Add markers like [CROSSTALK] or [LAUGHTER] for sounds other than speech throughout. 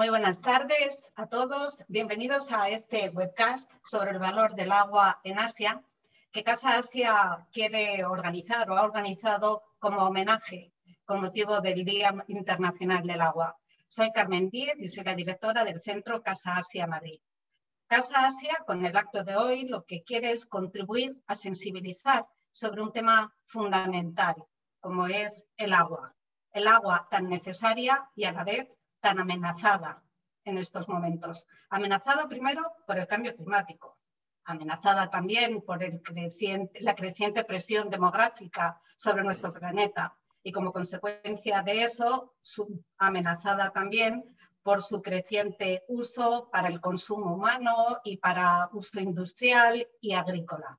Muy buenas tardes a todos. Bienvenidos a este webcast sobre el valor del agua en Asia que Casa Asia quiere organizar o ha organizado como homenaje con motivo del Día Internacional del Agua. Soy Carmen Díez y soy la directora del Centro Casa Asia Madrid. Casa Asia, con el acto de hoy, lo que quiere es contribuir a sensibilizar sobre un tema fundamental, como es el agua. El agua tan necesaria y a la vez tan amenazada en estos momentos. Amenazada primero por el cambio climático, amenazada también por la creciente presión demográfica sobre nuestro planeta y como consecuencia de eso, amenazada también por su creciente uso para el consumo humano y para uso industrial y agrícola.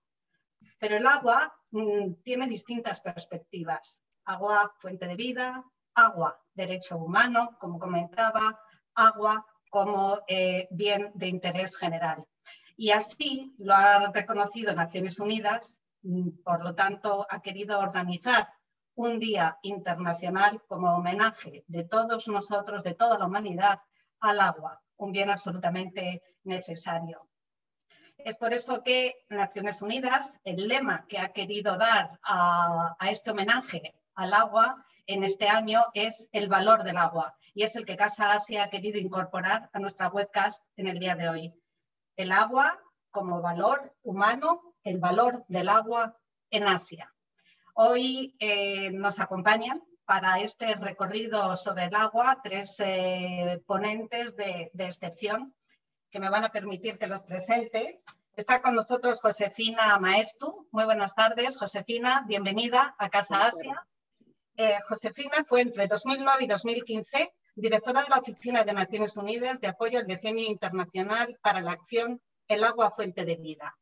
Pero el agua mm, tiene distintas perspectivas. Agua, fuente de vida, agua, derecho humano, como comentaba, agua como eh, bien de interés general. Y así lo ha reconocido Naciones Unidas, mm, por lo tanto ha querido organizar un día internacional como homenaje de todos nosotros, de toda la humanidad, al agua, un bien absolutamente necesario. Es por eso que Naciones Unidas, el lema que ha querido dar a, a este homenaje al agua en este año es el valor del agua y es el que Casa Asia ha querido incorporar a nuestra webcast en el día de hoy. El agua como valor humano, el valor del agua en Asia. Hoy eh, nos acompañan para este recorrido sobre el agua tres eh, ponentes de, de excepción que me van a permitir que los presente. Está con nosotros Josefina Maestu. Muy buenas tardes, Josefina. Bienvenida a Casa Asia. Eh, Josefina fue entre 2009 y 2015 directora de la Oficina de Naciones Unidas de Apoyo al Decenio Internacional para la Acción El Agua Fuente de Vida.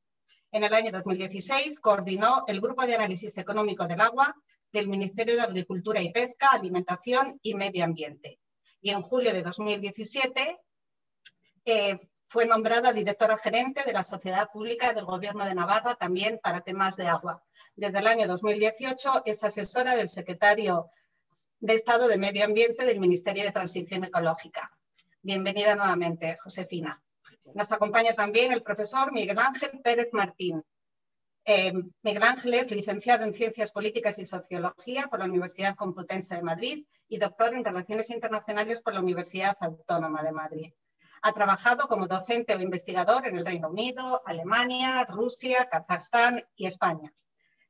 En el año 2016 coordinó el Grupo de Análisis Económico del Agua del Ministerio de Agricultura y Pesca, Alimentación y Medio Ambiente. Y en julio de 2017 eh, fue nombrada directora gerente de la Sociedad Pública del Gobierno de Navarra también para temas de agua. Desde el año 2018 es asesora del secretario de Estado de Medio Ambiente del Ministerio de Transición Ecológica. Bienvenida nuevamente, Josefina. Nos acompaña también el profesor Miguel Ángel Pérez Martín. Eh, Miguel Ángel es licenciado en Ciencias Políticas y Sociología por la Universidad Complutense de Madrid y doctor en Relaciones Internacionales por la Universidad Autónoma de Madrid. Ha trabajado como docente o investigador en el Reino Unido, Alemania, Rusia, Kazajstán y España.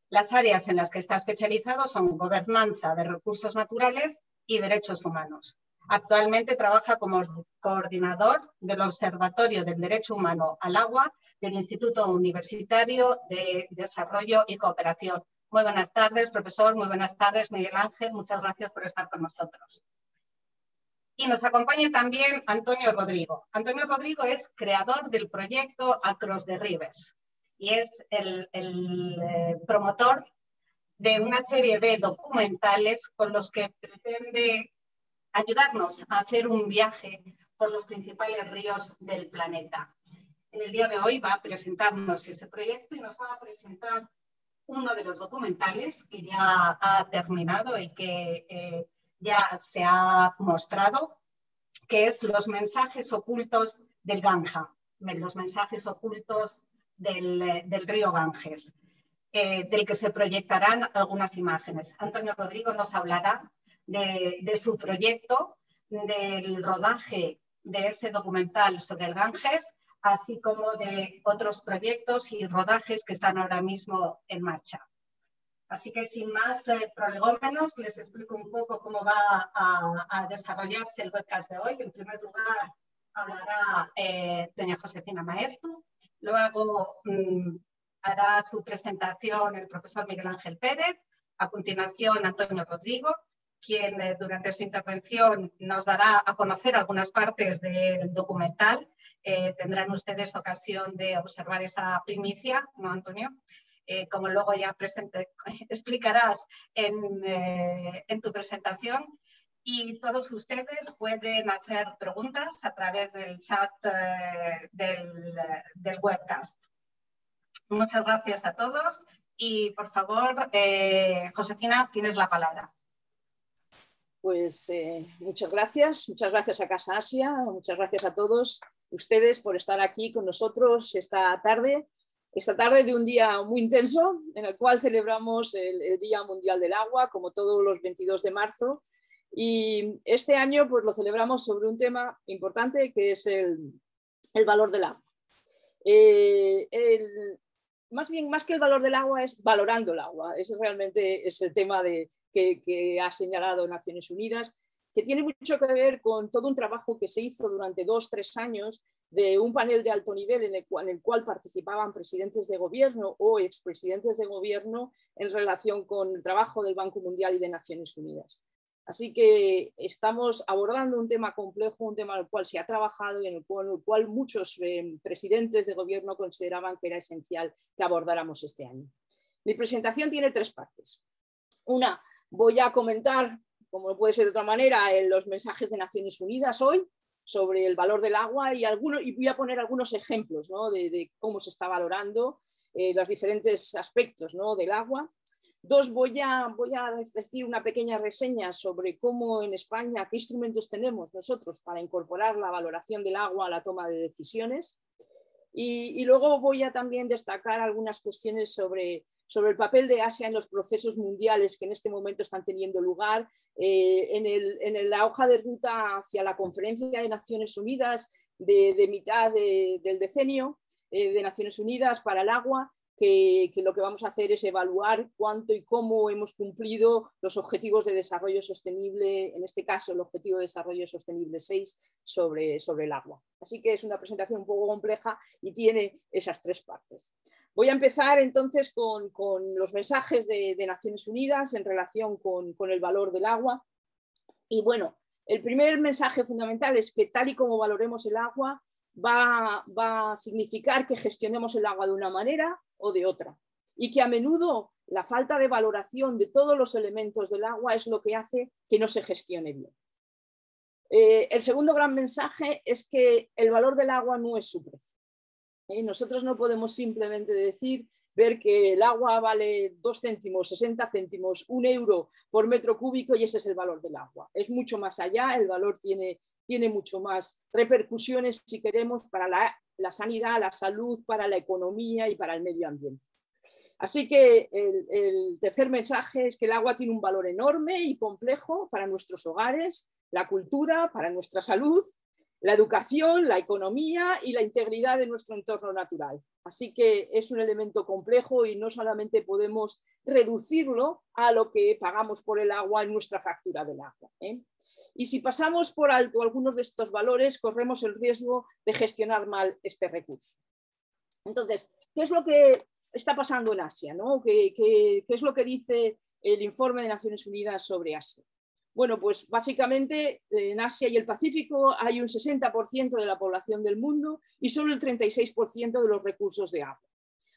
Las áreas en las que está especializado son gobernanza de recursos naturales y derechos humanos. Actualmente trabaja como coordinador del Observatorio del Derecho Humano al Agua del Instituto Universitario de Desarrollo y Cooperación. Muy buenas tardes, profesor. Muy buenas tardes, Miguel Ángel. Muchas gracias por estar con nosotros. Y nos acompaña también Antonio Rodrigo. Antonio Rodrigo es creador del proyecto Across the Rivers y es el, eh, promotor de una serie de documentales con los que pretende ayudarnos a hacer un viaje por los principales ríos del planeta. En el día de hoy va a presentarnos ese proyecto y nos va a presentar uno de los documentales que ya ha terminado y que eh, ya se ha mostrado, que es los mensajes ocultos del Ganja, los mensajes ocultos del, río Ganges, eh, del que se proyectarán algunas imágenes. Antonio Rodrigo nos hablará de, su proyecto, del rodaje de ese documental sobre el Ganges, así como de otros proyectos y rodajes que están ahora mismo en marcha. Así que sin más eh, prolegómenos, les explico un poco cómo va a, desarrollarse el webcast de hoy. En primer lugar, hablará eh, doña Josefina Maestro, luego mm, hará su presentación el profesor Miguel Ángel Pérez, a continuación Antonio Rodrigo, quien eh, durante su intervención nos dará a conocer algunas partes del documental. Eh, tendrán ustedes ocasión de observar esa primicia, ¿no, Antonio? Eh, como luego ya [LAUGHS] explicarás en, tu presentación. Y todos ustedes pueden hacer preguntas a través del chat del, del, webcast. Muchas gracias a todos y por favor, Josefina, tienes la palabra. pues eh, muchas gracias, muchas gracias a Casa Asia, muchas gracias a todos ustedes por estar aquí con nosotros esta tarde, esta tarde de un día muy intenso en el cual celebramos el, Día Mundial del Agua, como todos los 22 de marzo. Y este año pues lo celebramos sobre un tema importante que es el, valor del agua. Eh, más bien, más que el valor del agua, es valorando el agua. Ese realmente es el tema de, que, ha señalado Naciones Unidas, que tiene mucho que ver con todo un trabajo que se hizo durante dos, tres años de un panel de alto nivel en el cual, en el participaban presidentes de gobierno o expresidentes de gobierno en relación con el trabajo del Banco Mundial y de Naciones Unidas. Así que estamos abordando un tema complejo, un tema al cual se ha trabajado y en el cual, muchos eh, presidentes de gobierno consideraban que era esencial que abordáramos este año. Mi presentación tiene tres partes. Una, voy a comentar, como no puede ser de otra manera, en los mensajes de Naciones Unidas hoy sobre el valor del agua y, y voy a poner algunos ejemplos de, cómo se está valorando eh, los diferentes aspectos del agua. Dos, voy a, voy a decir una pequeña reseña sobre cómo en España, qué instrumentos tenemos nosotros para incorporar la valoración del agua a la toma de decisiones. Y, luego voy a también destacar algunas cuestiones sobre, sobre, el papel de Asia en los procesos mundiales que en este momento están teniendo lugar, eh, en, el, en, la hoja de ruta hacia la Conferencia de Naciones Unidas de, mitad del decenio eh, de Naciones Unidas para el agua que, lo que vamos a hacer es evaluar cuánto y cómo hemos cumplido los objetivos de desarrollo sostenible, en este caso el objetivo de desarrollo sostenible 6 sobre, sobre el agua. Así que es una presentación un poco compleja y tiene esas tres partes. Voy a empezar entonces con, los mensajes de, Naciones Unidas en relación con, el valor del agua. Y bueno, el primer mensaje fundamental es que tal y como valoremos el agua, va, a significar que gestionemos el agua de una manera o de otra. Y que a menudo la falta de valoración de todos los elementos del agua es lo que hace que no se gestione bien. Eh, el segundo gran mensaje es que el valor del agua no es su precio. ¿Eh? Nosotros no podemos simplemente decir, ver que el agua vale 2 céntimos, 60 céntimos, un euro por metro cúbico y ese es el valor del agua. Es mucho más allá, el valor tiene, tiene mucho más repercusiones, si queremos, para la la sanidad, la salud, para la economía y para el medio ambiente. Así que el, tercer mensaje es que el agua tiene un valor enorme y complejo para nuestros hogares, la cultura, para nuestra salud, la educación, la economía y la integridad de nuestro entorno natural. Así que es un elemento complejo y no solamente podemos reducirlo a lo que pagamos por el agua en nuestra factura del agua. ¿eh? Y si pasamos por alto algunos de estos valores, corremos el riesgo de gestionar mal este recurso. Entonces, ¿qué es lo que está pasando en Asia? ¿Qué, es lo que dice el informe de Naciones Unidas sobre Asia? Bueno, pues básicamente en Asia y el Pacífico hay un 60% de la población del mundo y solo el 36% de los recursos de agua.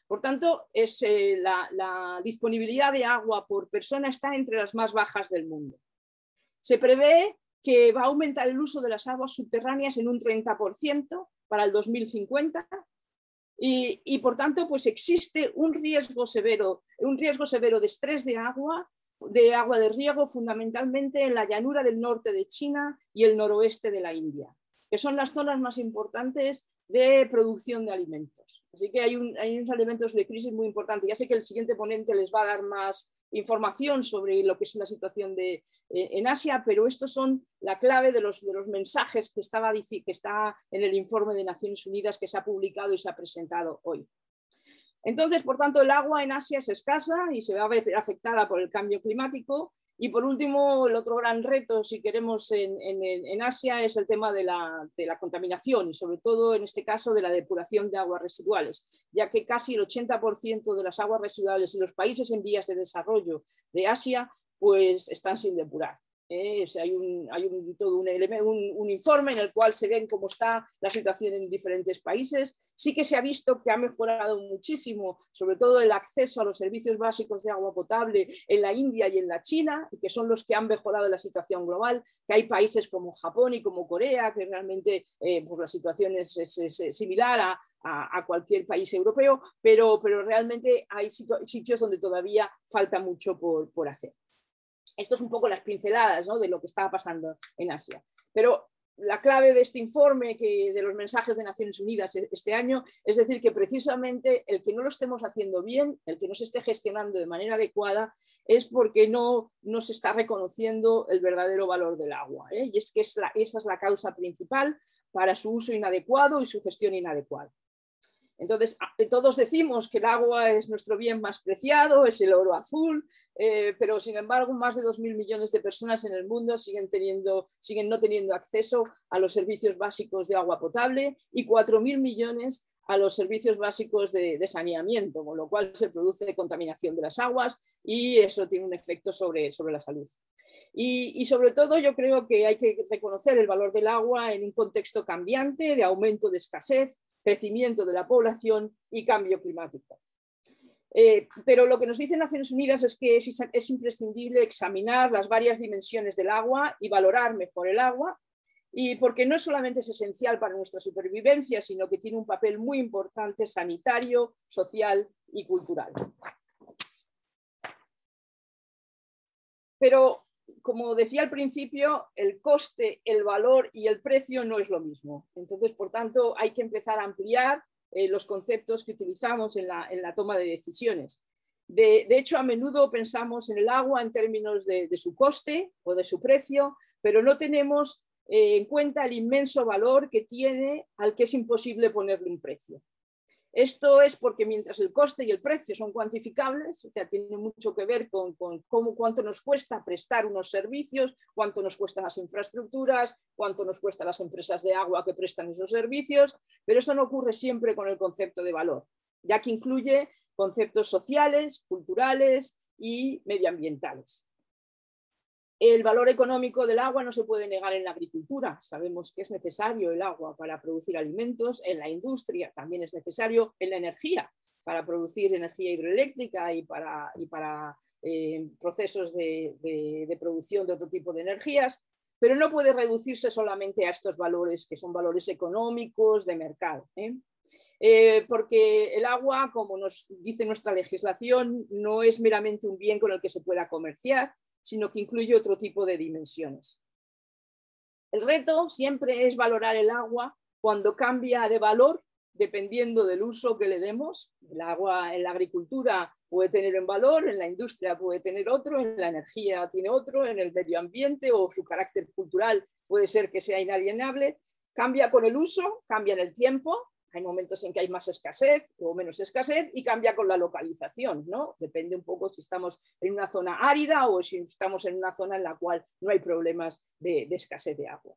Por tanto, es, eh, la disponibilidad de agua por persona está entre las más bajas del mundo. Se prevé que va a aumentar el uso de las aguas subterráneas en un 30% para el 2050 y, por tanto pues existe un riesgo severo, un riesgo severo de estrés de agua, de agua de riego fundamentalmente en la llanura del norte de China y el noroeste de la India, que son las zonas más importantes de producción de alimentos. Así que hay, hay unos elementos de crisis muy importantes. Ya sé que el siguiente ponente les va a dar más, información sobre lo que es la situación de, eh, en Asia, pero estos son la clave de los, de los mensajes que, estaba, que está en el informe de Naciones Unidas que se ha publicado y se ha presentado hoy. Entonces, por tanto, el agua en Asia es escasa y se va a ver afectada por el cambio climático y por último, el otro gran reto, si queremos, en, Asia es el tema de la, contaminación y sobre todo, en este caso, de la depuración de aguas residuales, ya que casi el 80% de las aguas residuales en los países en vías de desarrollo de Asia pues están sin depurar. ¿Eh? hay, un, hay un, todo un, un, informe en el cual se ven cómo está la situación en diferentes países. Sí que se ha visto que ha mejorado muchísimo, sobre todo el acceso a los servicios básicos de agua potable en la India y en la China, que son los que han mejorado la situación global, que hay países como Japón y como Corea, que realmente eh, pues la situación es, similar a, a, cualquier país europeo, pero, pero realmente hay sitios donde todavía falta mucho por, por hacer. Esto es un poco las pinceladas de lo que está pasando en Asia. Pero la clave de este informe, de los mensajes de Naciones Unidas e, este año, es decir, que precisamente el que no lo estemos haciendo bien, el que no se esté gestionando de manera adecuada, es porque no, no se está reconociendo el verdadero valor del agua. ¿eh? Y es que esa es la causa principal para su uso inadecuado y su gestión inadecuada. Entonces, todos decimos que el agua es nuestro bien más preciado, es el oro azul, eh, pero sin embargo más de 2.000 millones de personas en el mundo siguen, no teniendo acceso a los servicios básicos de agua potable y 4.000 millones a los servicios básicos de, saneamiento, con lo cual se produce contaminación de las aguas y eso tiene un efecto sobre, la salud. Y, sobre todo yo creo que hay que reconocer el valor del agua en un contexto cambiante de aumento de escasez, crecimiento de la población y cambio climático. Eh, pero lo que nos dice Naciones Unidas es que es, imprescindible examinar las varias dimensiones del agua y valorar mejor el agua, y porque no solamente es esencial para nuestra supervivencia, sino que tiene un papel muy importante sanitario, social y cultural. Pero, como decía al principio, el coste, el valor y el precio no es lo mismo. Entonces, por tanto, hay que empezar a ampliar eh, los conceptos que utilizamos en la, toma de decisiones. De, hecho, a menudo pensamos en el agua en términos de, su coste o de su precio, pero no tenemos eh, en cuenta el inmenso valor que tiene al que es imposible ponerle un precio. Esto es porque mientras el coste y el precio son cuantificables, o sea, tiene mucho que ver con, cómo, cuánto nos cuesta prestar unos servicios, cuánto nos cuestan las infraestructuras, cuánto nos cuestan las empresas de agua que prestan esos servicios, pero eso no ocurre siempre con el concepto de valor, ya que incluye conceptos sociales, culturales y medioambientales. El valor económico del agua no se puede negar en la agricultura. Sabemos que es necesario el agua para producir alimentos, en la industria también es necesario, en la energía, para producir energía hidroeléctrica y para, eh, procesos de, producción de otro tipo de energías, pero no puede reducirse solamente a estos valores que son valores económicos de mercado. ¿eh? Eh, porque el agua, como nos dice nuestra legislación, no es meramente un bien con el que se pueda comerciar, sino que incluye otro tipo de dimensiones. El reto siempre es valorar el agua cuando cambia de valor dependiendo del uso que le demos. El agua en la agricultura puede tener un valor, en la industria puede tener otro, en la energía tiene otro, en el medio ambiente o su carácter cultural puede ser que sea inalienable. Cambia con el uso, cambia en el tiempo hay momentos en que hay más escasez o menos escasez y cambia con la localización, ¿no? Depende un poco si estamos en una zona árida o si estamos en una zona en la cual no hay problemas de, escasez de agua.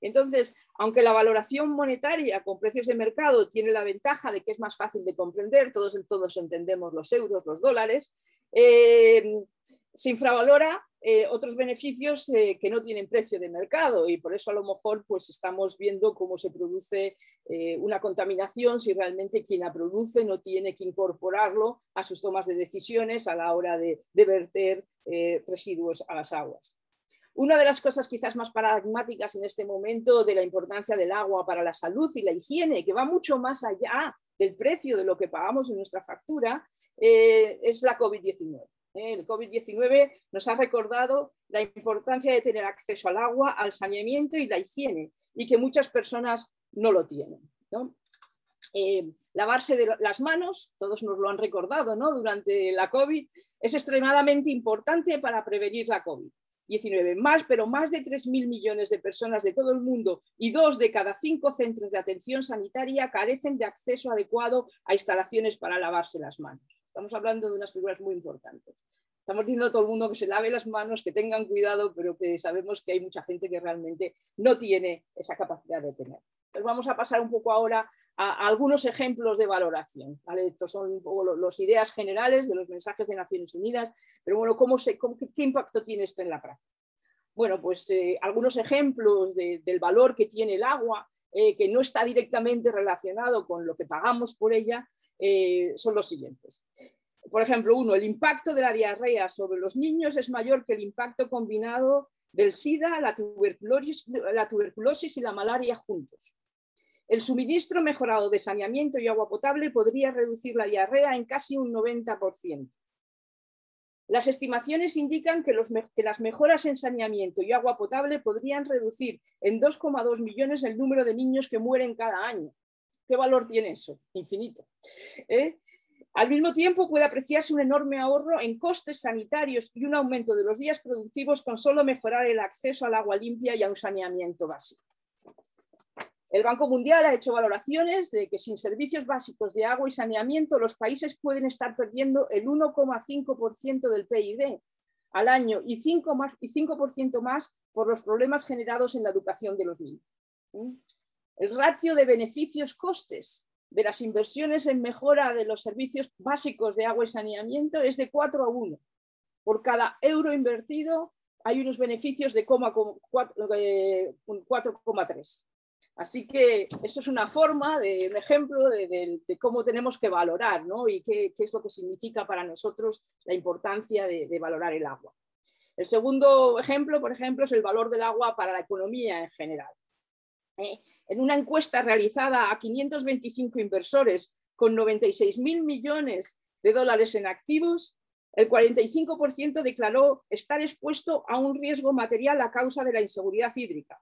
Entonces, aunque la valoración monetaria con precios de mercado tiene la ventaja de que es más fácil de comprender, todos, todos entendemos los euros, los dólares, eh, se infravalora eh, otros beneficios eh, que no tienen precio de mercado y por eso a lo mejor pues estamos viendo cómo se produce eh, una contaminación si realmente quien la produce no tiene que incorporarlo a sus tomas de decisiones a la hora de, de verter residuos a las aguas. Una de las cosas quizás más paradigmáticas en este momento de la importancia del agua para la salud y la higiene, que va mucho más allá del precio de lo que pagamos en nuestra factura, es la COVID-19. El COVID-19 nos ha recordado la importancia de tener acceso al agua, al saneamiento y la higiene, y que muchas personas no lo tienen. Eh, lavarse de las manos, todos nos lo han recordado durante la COVID, es extremadamente importante para prevenir la COVID-19. Más, pero más de 3.000 millones de personas de todo el mundo y dos de cada cinco centros de atención sanitaria carecen de acceso adecuado a instalaciones para lavarse las manos. Estamos hablando de unas figuras muy importantes. Estamos diciendo a todo el mundo que se lave las manos, que tengan cuidado, pero que sabemos que hay mucha gente que realmente no tiene esa capacidad de tener. Entonces vamos a pasar un poco ahora a, algunos ejemplos de valoración. Estos son las ideas generales de los mensajes de Naciones Unidas, pero bueno, ¿cómo ¿qué impacto tiene esto en la práctica? Bueno, pues eh, algunos ejemplos del valor que tiene el agua, eh, que no está directamente relacionado con lo que pagamos por ella, eh, son los siguientes. Por ejemplo, uno, el impacto de la diarrea sobre los niños es mayor que el impacto combinado del SIDA, la tuberculosis, y la malaria juntos. El suministro mejorado de saneamiento y agua potable podría reducir la diarrea en casi un 90%. Las estimaciones indican que, las mejoras en saneamiento y agua potable podrían reducir en 2,2 millones el número de niños que mueren cada año. ¿Qué valor tiene eso? Infinito. ¿eh? Al mismo tiempo puede apreciarse un enorme ahorro en costes sanitarios y un aumento de los días productivos con solo mejorar el acceso al agua limpia y a un saneamiento básico. El Banco Mundial ha hecho valoraciones de que sin servicios básicos de agua y saneamiento los países pueden estar perdiendo el 1,5% del PIB al año y 5%, más, y 5 más por los problemas generados en la educación de los niños. El ratio de beneficios-costes de las inversiones en mejora de los servicios básicos de agua y saneamiento es de 4 a 1. Por cada euro invertido hay unos beneficios de 4,3. Así que eso es una forma, de, un ejemplo de, cómo tenemos que valorar ¿no? y qué, es lo que significa para nosotros la importancia de, valorar el agua. El segundo ejemplo, por ejemplo, es el valor del agua para la economía en general. ¿eh? En una encuesta realizada a 525 inversores con 96.000 millones de dólares en activos, el 45% declaró estar expuesto a un riesgo material a causa de la inseguridad hídrica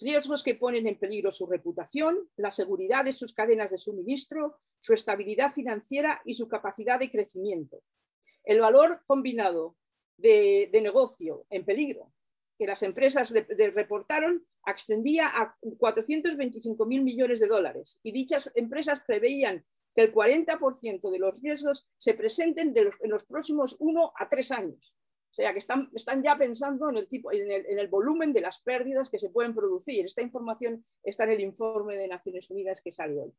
riesgos que ponen en peligro su reputación, la seguridad de sus cadenas de suministro, su estabilidad financiera y su capacidad de crecimiento. El valor combinado de, negocio en peligro que las empresas reportaron ascendía a 425 mil millones de dólares y dichas empresas preveían que el 40% de los riesgos se presenten en los próximos uno a tres años. O sea, que están, están ya pensando en el, tipo, en el, en, el, volumen de las pérdidas que se pueden producir. Esta información está en el informe de Naciones Unidas que salió hoy.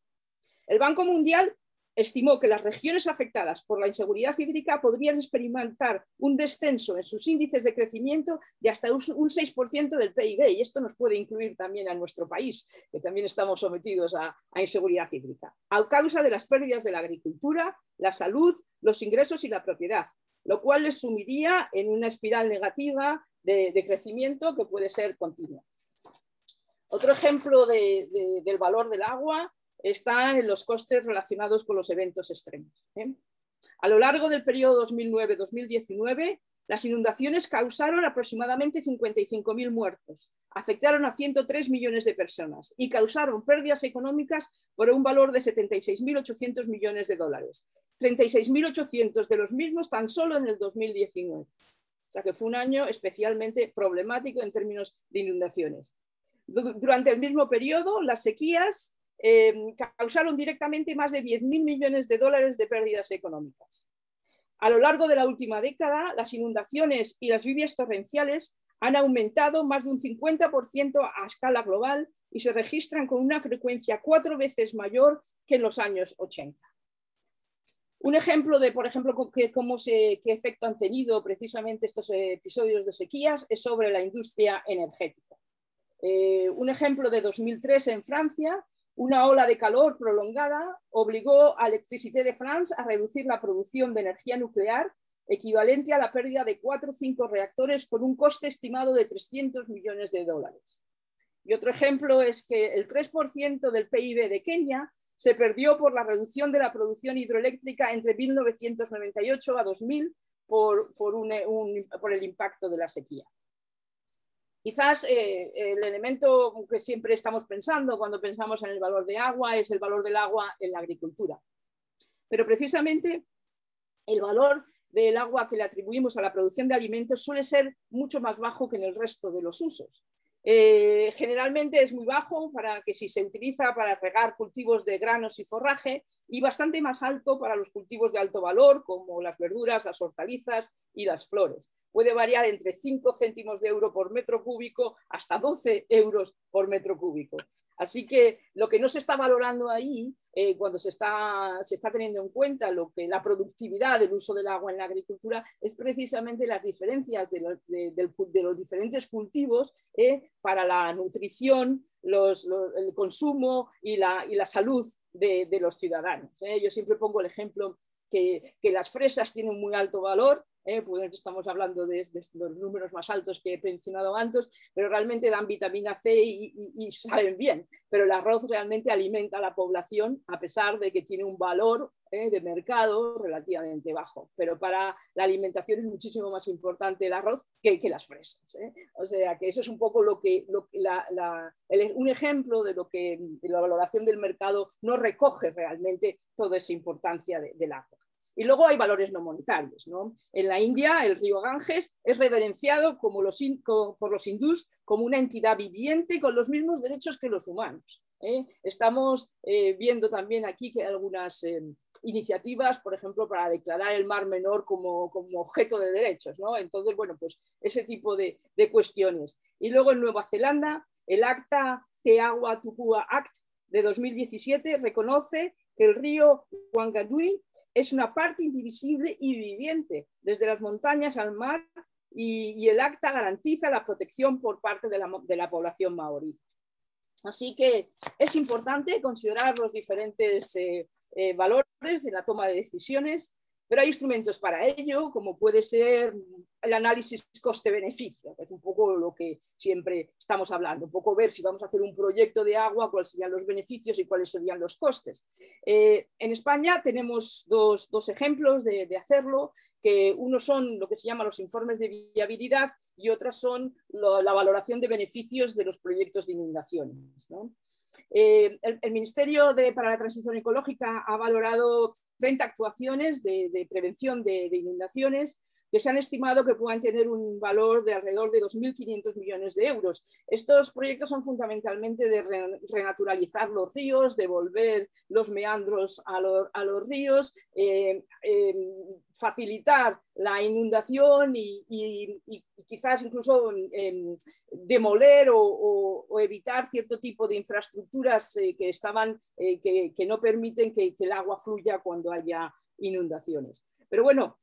El Banco Mundial estimó que las regiones afectadas por la inseguridad hídrica podrían experimentar un descenso en sus índices de crecimiento de hasta un 6% del PIB. Y esto nos puede incluir también a nuestro país, que también estamos sometidos a, inseguridad hídrica, a causa de las pérdidas de la agricultura, la salud, los ingresos y la propiedad lo cual les sumiría en una espiral negativa de, crecimiento que puede ser continua. Otro ejemplo del valor del agua está en los costes relacionados con los eventos extremos. ¿eh? A lo largo del periodo 2009-2019, las inundaciones causaron aproximadamente 55.000 muertos, afectaron a 103 millones de personas y causaron pérdidas económicas por un valor de 76.800 millones de dólares. 36.800 de los mismos tan solo en el 2019. O sea que fue un año especialmente problemático en términos de inundaciones. Durante el mismo periodo, las sequías eh, causaron directamente más de 10.000 millones de dólares de pérdidas económicas. A lo largo de la última década, las inundaciones y las lluvias torrenciales han aumentado más de un 50% a escala global y se registran con una frecuencia cuatro veces mayor que en los años 80. Un ejemplo de, por ejemplo, qué efecto han tenido precisamente estos episodios de sequías es sobre la industria energética. Eh, un ejemplo de 2003 en Francia, una ola de calor prolongada obligó a Electricité de France a reducir la producción de energía nuclear equivalente a la pérdida de cuatro o cinco reactores por un coste estimado de 300 millones de dólares. Y otro ejemplo es que el 3% del PIB de Kenia se perdió por la reducción de la producción hidroeléctrica entre 1998 a 2000 por, por el impacto de la sequía. Quizás eh, el elemento que siempre estamos pensando cuando pensamos en el valor de agua es el valor del agua en la agricultura. Pero precisamente el valor del agua que le atribuimos a la producción de alimentos suele ser mucho más bajo que en el resto de los usos. Eh, generalmente es muy bajo para que si se utiliza para regar cultivos de granos y forraje y bastante más alto para los cultivos de alto valor como las verduras, las hortalizas y las flores puede variar entre 5 céntimos de euro por metro cúbico hasta 12 euros por metro cúbico. Así que lo que no se está valorando ahí, eh, cuando se está, se está teniendo en cuenta lo que, la productividad del uso del agua en la agricultura, es precisamente las diferencias de, los diferentes cultivos eh, para la nutrición, el consumo y la, y la salud de, los ciudadanos. Eh. Yo siempre pongo el ejemplo que, las fresas tienen muy alto valor ¿eh? pues estamos hablando de, los números más altos que he mencionado antes, pero realmente dan vitamina C y, saben bien. Pero el arroz realmente alimenta a la población a pesar de que tiene un valor ¿eh? de mercado relativamente bajo. Pero para la alimentación es muchísimo más importante el arroz que, las fresas. ¿eh? O sea que eso es un poco lo que, un ejemplo de lo que la valoración del mercado no recoge realmente toda esa importancia del agua. Y luego hay valores no monetarios. En la India, el río Ganges es reverenciado por los hindús como una entidad viviente con los mismos derechos que los humanos. ¿eh? Estamos eh, viendo también aquí que hay algunas eh, iniciativas, por ejemplo, para declarar el Mar Menor como, objeto de derechos. Entonces, bueno, pues ese tipo de, cuestiones. Y luego en Nueva Zelanda, el Acta Te Agua Tupua Act de 2017 reconoce el río Wanganui es una parte indivisible y viviente, desde las montañas al mar, y, el acta garantiza la protección por parte de la, población maorí. Así que es importante considerar los diferentes eh, eh, valores de la toma de decisiones pero hay instrumentos para ello, como puede ser el análisis coste-beneficio, que es un poco lo que siempre estamos hablando, un poco ver si vamos a hacer un proyecto de agua, cuáles serían los beneficios y cuáles serían los costes. Eh, en España tenemos dos, ejemplos de, hacerlo, que uno son lo que se llama los informes de viabilidad y otras son la valoración de beneficios de los proyectos de inundaciones. Eh, el, Ministerio para la Transición Ecológica ha valorado 30 actuaciones de, prevención de, inundaciones que se han estimado que puedan tener un valor de alrededor de 2.500 millones de euros. Estos proyectos son fundamentalmente de renaturalizar los ríos, devolver los meandros a, los ríos, eh, eh, facilitar la inundación y, quizás incluso em, demoler o, evitar cierto tipo de infraestructuras eh, que, estaban, que, no permiten que el agua fluya cuando haya inundaciones. Pero bueno,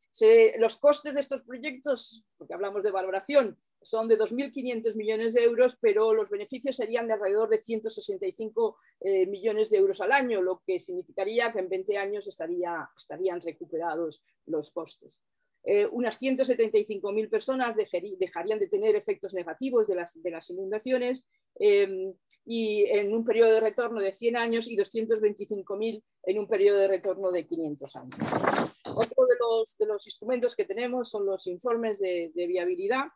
los costes de estos proyectos, porque hablamos de valoración, son de 2.500 millones de euros, pero los beneficios serían de alrededor de 165 eh, millones de euros al año, lo que significaría que en 20 años estarían recuperados los costes. Eh, unas 175.000 personas dejarían de tener efectos negativos de las, inundaciones em, y en un periodo de retorno de 100 años y 225.000 en un periodo de retorno de 500 años. Otro de los, instrumentos que tenemos son los informes de, viabilidad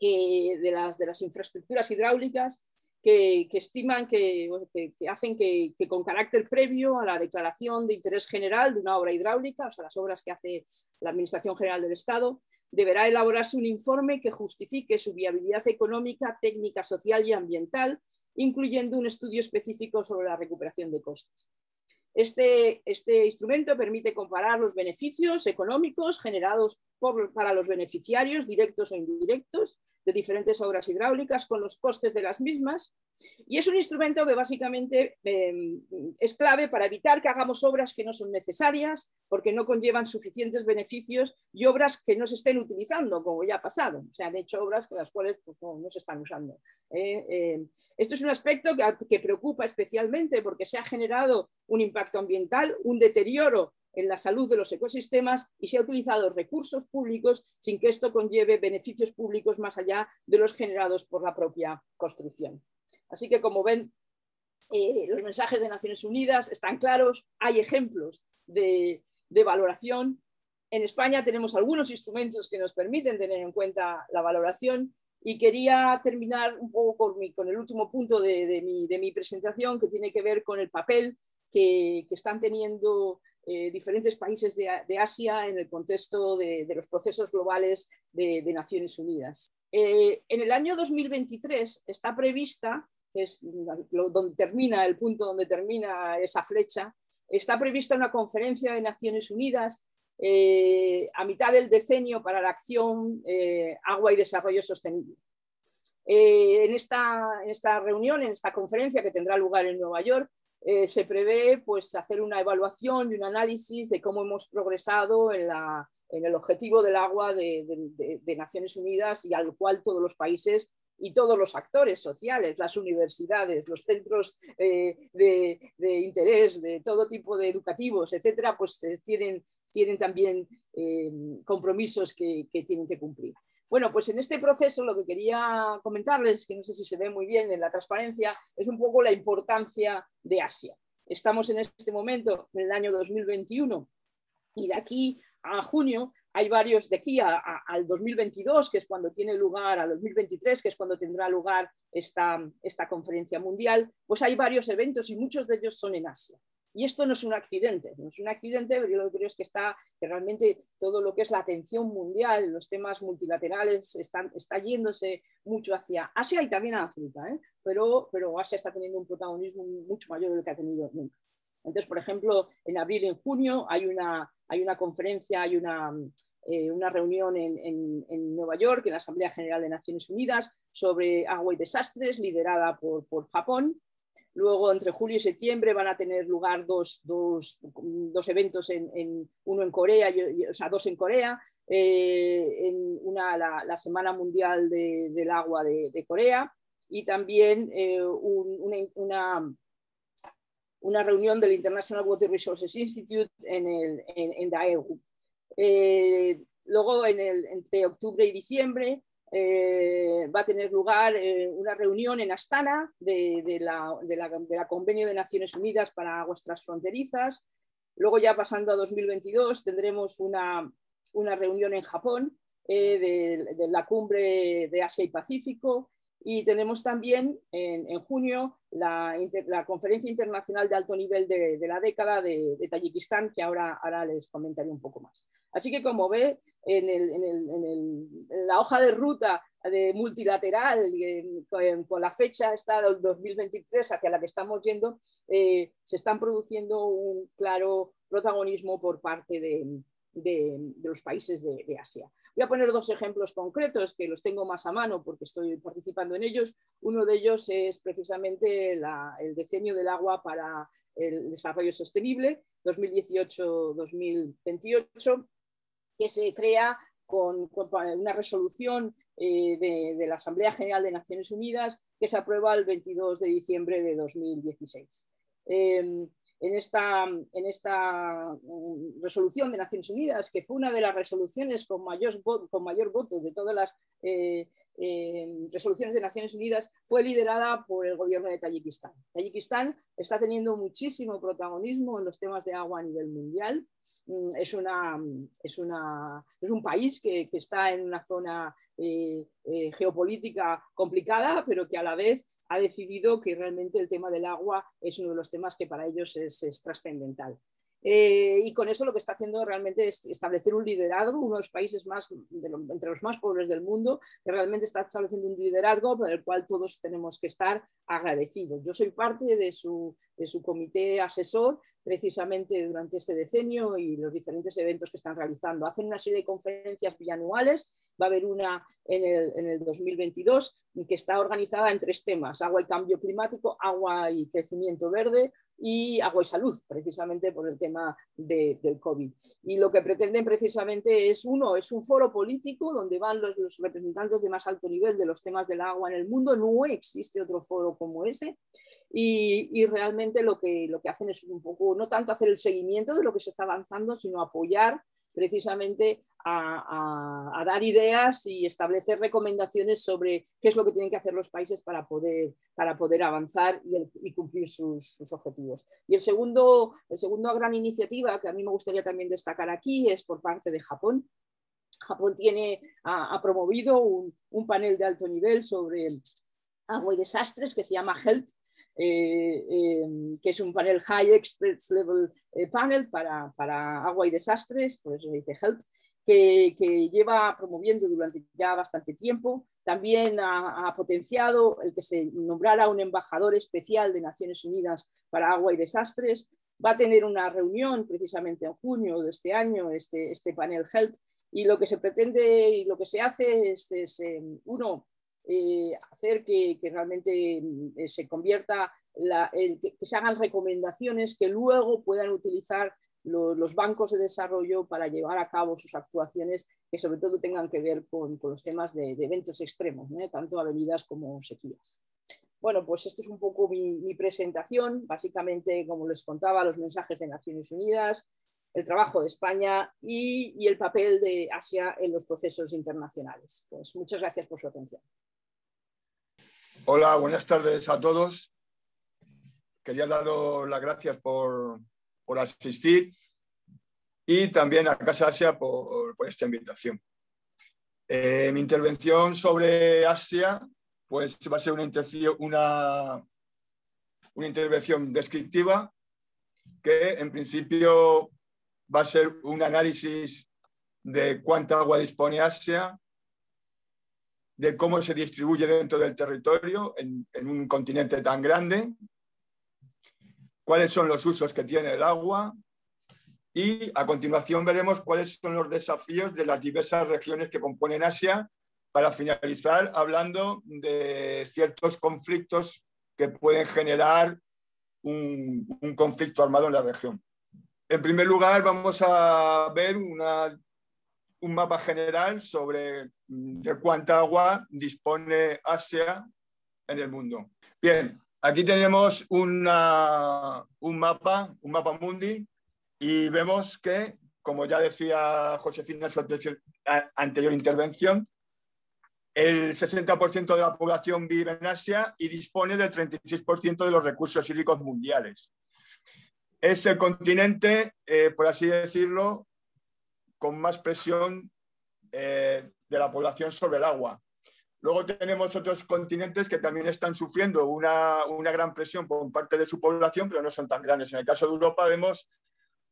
de, las, infraestructuras hidráulicas que, estiman que, hacen que, con carácter previo a la declaración de interés general de una obra hidráulica, o sea, las obras que hace la Administración General del Estado, deberá elaborarse un informe que justifique su viabilidad económica, técnica, social y ambiental, incluyendo un estudio específico sobre la recuperación de costes. Este, este, instrumento permite comparar los beneficios económicos generados para los beneficiarios, directos o indirectos, de diferentes obras hidráulicas con los costes de las mismas. Y es un instrumento que básicamente em, es clave para evitar que hagamos obras que no son necesarias porque no conllevan suficientes beneficios y obras que no se estén utilizando, como ya ha pasado. Se han hecho obras con las cuales pues, no, se están usando. ¿eh? Em, esto es un aspecto que preocupa especialmente porque se ha generado un impacto ambiental, un deterioro en la salud de los ecosistemas y se ha utilizado recursos públicos sin que esto conlleve beneficios públicos más allá de los generados por la propia construcción. Así que, como ven, eh, los mensajes de Naciones Unidas están claros, hay ejemplos de, valoración. En España tenemos algunos instrumentos que nos permiten tener en cuenta la valoración y quería terminar un poco con, el último punto de, mi, presentación que tiene que ver con el papel que, están teniendo eh, diferentes países de, Asia en el contexto de, los procesos globales de, Naciones Unidas. Eh, en el año 2023 está prevista, que es donde termina el punto donde termina esa flecha, está prevista una conferencia de Naciones Unidas eh, a mitad del decenio para la acción agua y desarrollo sostenible. en, esta, reunión, en esta conferencia que tendrá lugar en Nueva York, eh, se prevé pues, hacer una evaluación y un análisis de cómo hemos progresado en, el objetivo del agua de, Naciones Unidas y al cual todos los países y todos los actores sociales, las universidades, los centros eh, de, interés, de todo tipo de educativos, etcétera, pues eh, tienen, tienen también compromisos que, tienen que cumplir. Bueno, pues en este proceso lo que quería comentarles, que no sé si se ve muy bien en la transparencia, es un poco la importancia de Asia. Estamos en este momento, en el año 2021, y de aquí a junio hay varios, de aquí al 2022, que es cuando tiene lugar, al 2023, que es cuando tendrá lugar esta, esta conferencia mundial, pues hay varios eventos y muchos de ellos son en Asia. Y esto no es un accidente, no es un accidente, pero yo lo que creo es que está, que realmente todo lo que es la atención mundial, los temas multilaterales, están, está yéndose mucho hacia Asia y también a África, ¿eh? pero, pero Asia está teniendo un protagonismo mucho mayor de lo que ha tenido nunca. Entonces, por ejemplo, en abril y en junio hay una, hay una conferencia, hay una, eh, una reunión en, en, Nueva York, en la Asamblea General de Naciones Unidas, sobre agua y desastres, liderada por, por Japón. Luego, entre julio y septiembre, van a tener lugar dos, dos, dos eventos, en, uno en Corea, o sea, dos en Corea, eh, en una, la, Semana Mundial del Agua de, Corea y también eh, una, una, reunión del International Water Resources Institute en, el, en, Daegu. Eh, luego, en el, entre octubre y diciembre, eh, va a tener lugar eh, una reunión en Astana de, la, Convenio de Naciones Unidas para Aguas Transfronterizas. Luego ya pasando a 2022 tendremos una, reunión en Japón eh, de, la cumbre de Asia y Pacífico y tenemos también en, junio la, conferencia internacional de alto nivel de, la década de, Tayikistán, que ahora, ahora les comentaré un poco más. Así que como ve, en, la hoja de ruta de multilateral, con, la fecha está del 2023 hacia la que estamos yendo, eh, se están produciendo un claro protagonismo por parte de, de, los países de, Asia. Voy a poner dos ejemplos concretos que los tengo más a mano porque estoy participando en ellos. Uno de ellos es precisamente el decenio del agua para el desarrollo sostenible 2018-2028 que se crea con, una resolución eh, de, la Asamblea General de Naciones Unidas que se aprueba el 22 de diciembre de 2016 en esta, en esta mm, resolución de Naciones Unidas, que fue una de las resoluciones con mayor, con mayor voto de todas las eh, eh, resoluciones de Naciones Unidas, fue liderada por el gobierno de Tayikistán. Tayikistán está teniendo muchísimo protagonismo en los temas de agua a nivel mundial. Mm, es, un país que, está en una zona eh, geopolítica complicada, pero que a la vez ha decidido que realmente el tema del agua es uno de los temas que para ellos es, trascendental. Eh, y con eso lo que está haciendo realmente es establecer un liderazgo, uno de los países más, entre los más pobres del mundo, que realmente está estableciendo un liderazgo por el cual todos tenemos que estar agradecidos. Yo soy parte de su, de su comité asesor precisamente durante este decenio y los diferentes eventos que están realizando. Hacen una serie de conferencias bianuales, va a haber una en el, en el 2022 que está organizada en tres temas, agua y cambio climático, agua y crecimiento verde y agua y salud, precisamente por el tema del COVID. Y lo que pretenden precisamente es, uno, es un foro político donde van los, los, representantes de más alto nivel de los temas del agua en el mundo, no existe otro foro como ese, y, y realmente lo que, lo que hacen es un poco, no tanto hacer el seguimiento de lo que se está avanzando, sino apoyar precisamente a, dar ideas y establecer recomendaciones sobre qué es lo que tienen que hacer los países para poder, para poder avanzar y, cumplir sus, objetivos. Y el segundo, el segundo gran iniciativa que a mí me gustaría también destacar aquí es por parte de Japón. Japón tiene, ha, promovido un, un panel de alto nivel sobre agua y desastres que se llama HELP, eh, em, que es un panel High Experts Level eh, Panel para, para, agua y desastres, por eso se dice HELP, que, que, lleva promoviendo durante ya bastante tiempo. También ha, potenciado el que se nombrara un embajador especial de Naciones Unidas para agua y desastres. Va a tener una reunión precisamente en junio de este año, este, este panel HELP, y lo que se pretende y lo que se hace es, es em, uno, eh, hacer que, realmente eh, se convierta, que, se hagan recomendaciones que luego puedan utilizar los bancos de desarrollo para llevar a cabo sus actuaciones que sobre todo tengan que ver con, los temas de, eventos extremos, tanto avenidas como sequías. Bueno, pues esta es un poco mi, presentación. Básicamente, como les contaba, los mensajes de Naciones Unidas, el trabajo de España y, el papel de Asia en los procesos internacionales. Pues muchas gracias por su atención. Hola, buenas tardes a todos. Quería daros las gracias por, asistir y también a Casa Asia por, esta invitación. Eh, mi intervención sobre Asia pues, va a ser una, una, una intervención descriptiva que en principio va a ser un análisis de cuánta agua dispone Asia, de cómo se distribuye dentro del territorio en, un continente tan grande, cuáles son los usos que tiene el agua y a continuación veremos cuáles son los desafíos de las diversas regiones que componen Asia para finalizar hablando de ciertos conflictos que pueden generar un conflicto armado en la región. En primer lugar, vamos a ver un mapa general sobre mm, de cuánta agua dispone Asia en el mundo. Bien, aquí tenemos un mapa, un mapa mundi, y vemos que, como ya decía Josefina en su anterior intervención, el 60% de la población vive en Asia y dispone del 36% de los recursos hídricos mundiales es el continente, eh, por así decirlo, con más presión eh, de la población sobre el agua. Luego tenemos otros continentes que también están sufriendo una, gran presión por parte de su población, pero no son tan grandes. En el caso de Europa vemos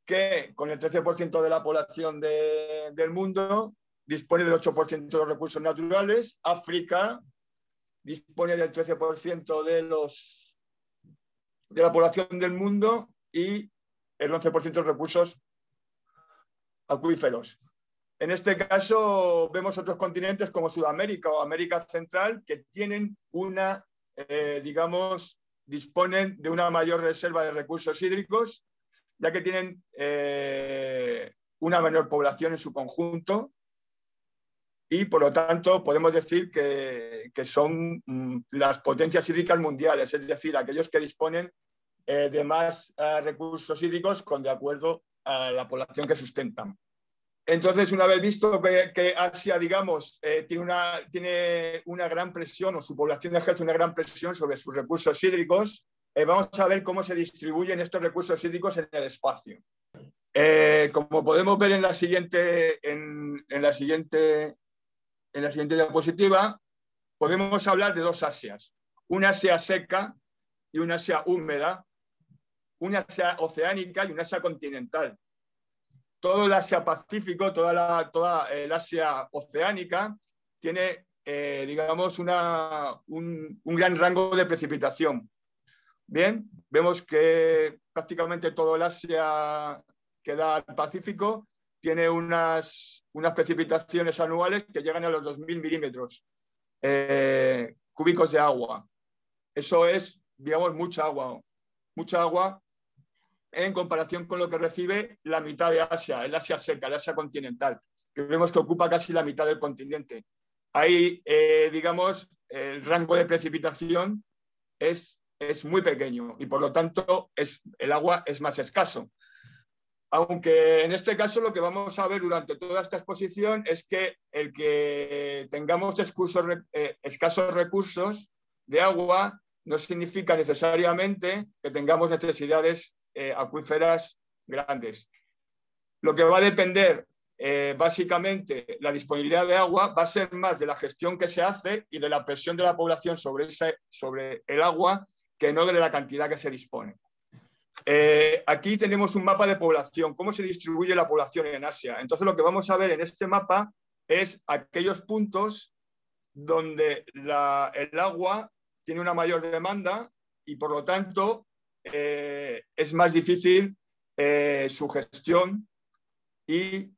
que con el 13% de la población del mundo dispone del 8% de los recursos naturales. África dispone del 13% de, los, de la población del mundo y el 11% de recursos acuíferos. En este caso vemos otros continentes como Sudamérica o América Central que tienen una, eh, digamos, disponen de una mayor reserva de recursos hídricos, ya que tienen eh, una menor población en su conjunto y por lo tanto podemos decir que, que son mm, las potencias hídricas mundiales, es decir, aquellos que disponen eh, de más recursos hídricos con de acuerdo a la población que sustentan. Entonces, una vez visto que, Asia, digamos, eh, tiene, una, gran presión o su población ejerce una gran presión sobre sus recursos hídricos, vamos a ver cómo se distribuyen estos recursos hídricos en el espacio. como podemos ver en la siguiente, en, en, la siguiente, en la siguiente diapositiva, podemos hablar de dos Asias. Una Asia seca y una Asia húmeda, una Asia oceánica y una Asia continental. Todo el Asia Pacífico, toda, la, toda el Asia oceánica tiene, eh, digamos, una, un, gran rango de precipitación. Bien, vemos que prácticamente todo el Asia que da al Pacífico tiene unas, unas precipitaciones anuales que llegan a los 2.000 milímetros eh, cúbicos de agua. Eso es, digamos, mucha agua. Mucha agua en comparación con lo que recibe la mitad de Asia, el Asia seca, el Asia continental, que vemos que ocupa casi la mitad del continente. Ahí, eh, digamos, el rango de precipitación es, es muy pequeño y por lo tanto es, el agua es más escaso. Aunque en este caso lo que vamos a ver durante toda esta exposición es que el que tengamos eh, escasos recursos de agua no significa necesariamente que tengamos necesidades eh, acuíferas grandes. Lo que va a depender eh, básicamente la disponibilidad de agua va a ser más de la gestión que se hace y de la presión de la población sobre, sobre el agua que no de la cantidad que se dispone. Eh, aquí tenemos un mapa de población, cómo se distribuye la población en Asia. Entonces lo que vamos a ver en este mapa es aquellos puntos donde el agua tiene una mayor demanda y por lo tanto eh, es más difícil eh, su gestión y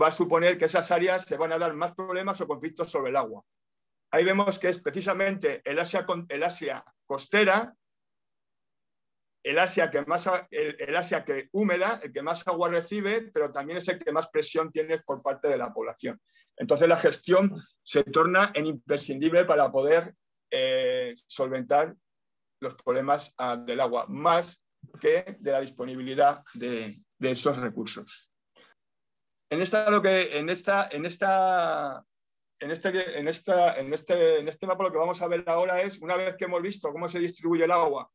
va a suponer que esas áreas se van a dar más problemas o conflictos sobre el agua. Ahí vemos que es precisamente el Asia, el Asia costera, el Asia, que más, el, Asia que húmeda, el que más agua recibe, pero también es el que más presión tiene por parte de la población. Entonces la gestión se torna en imprescindible para poder eh, solventar los problemas ah, del agua, más que de la disponibilidad de, esos recursos. En esta, en esta, en esta, en este, en, esta, en, este, en este mapa lo que vamos a ver ahora es, una vez que hemos visto cómo se distribuye el agua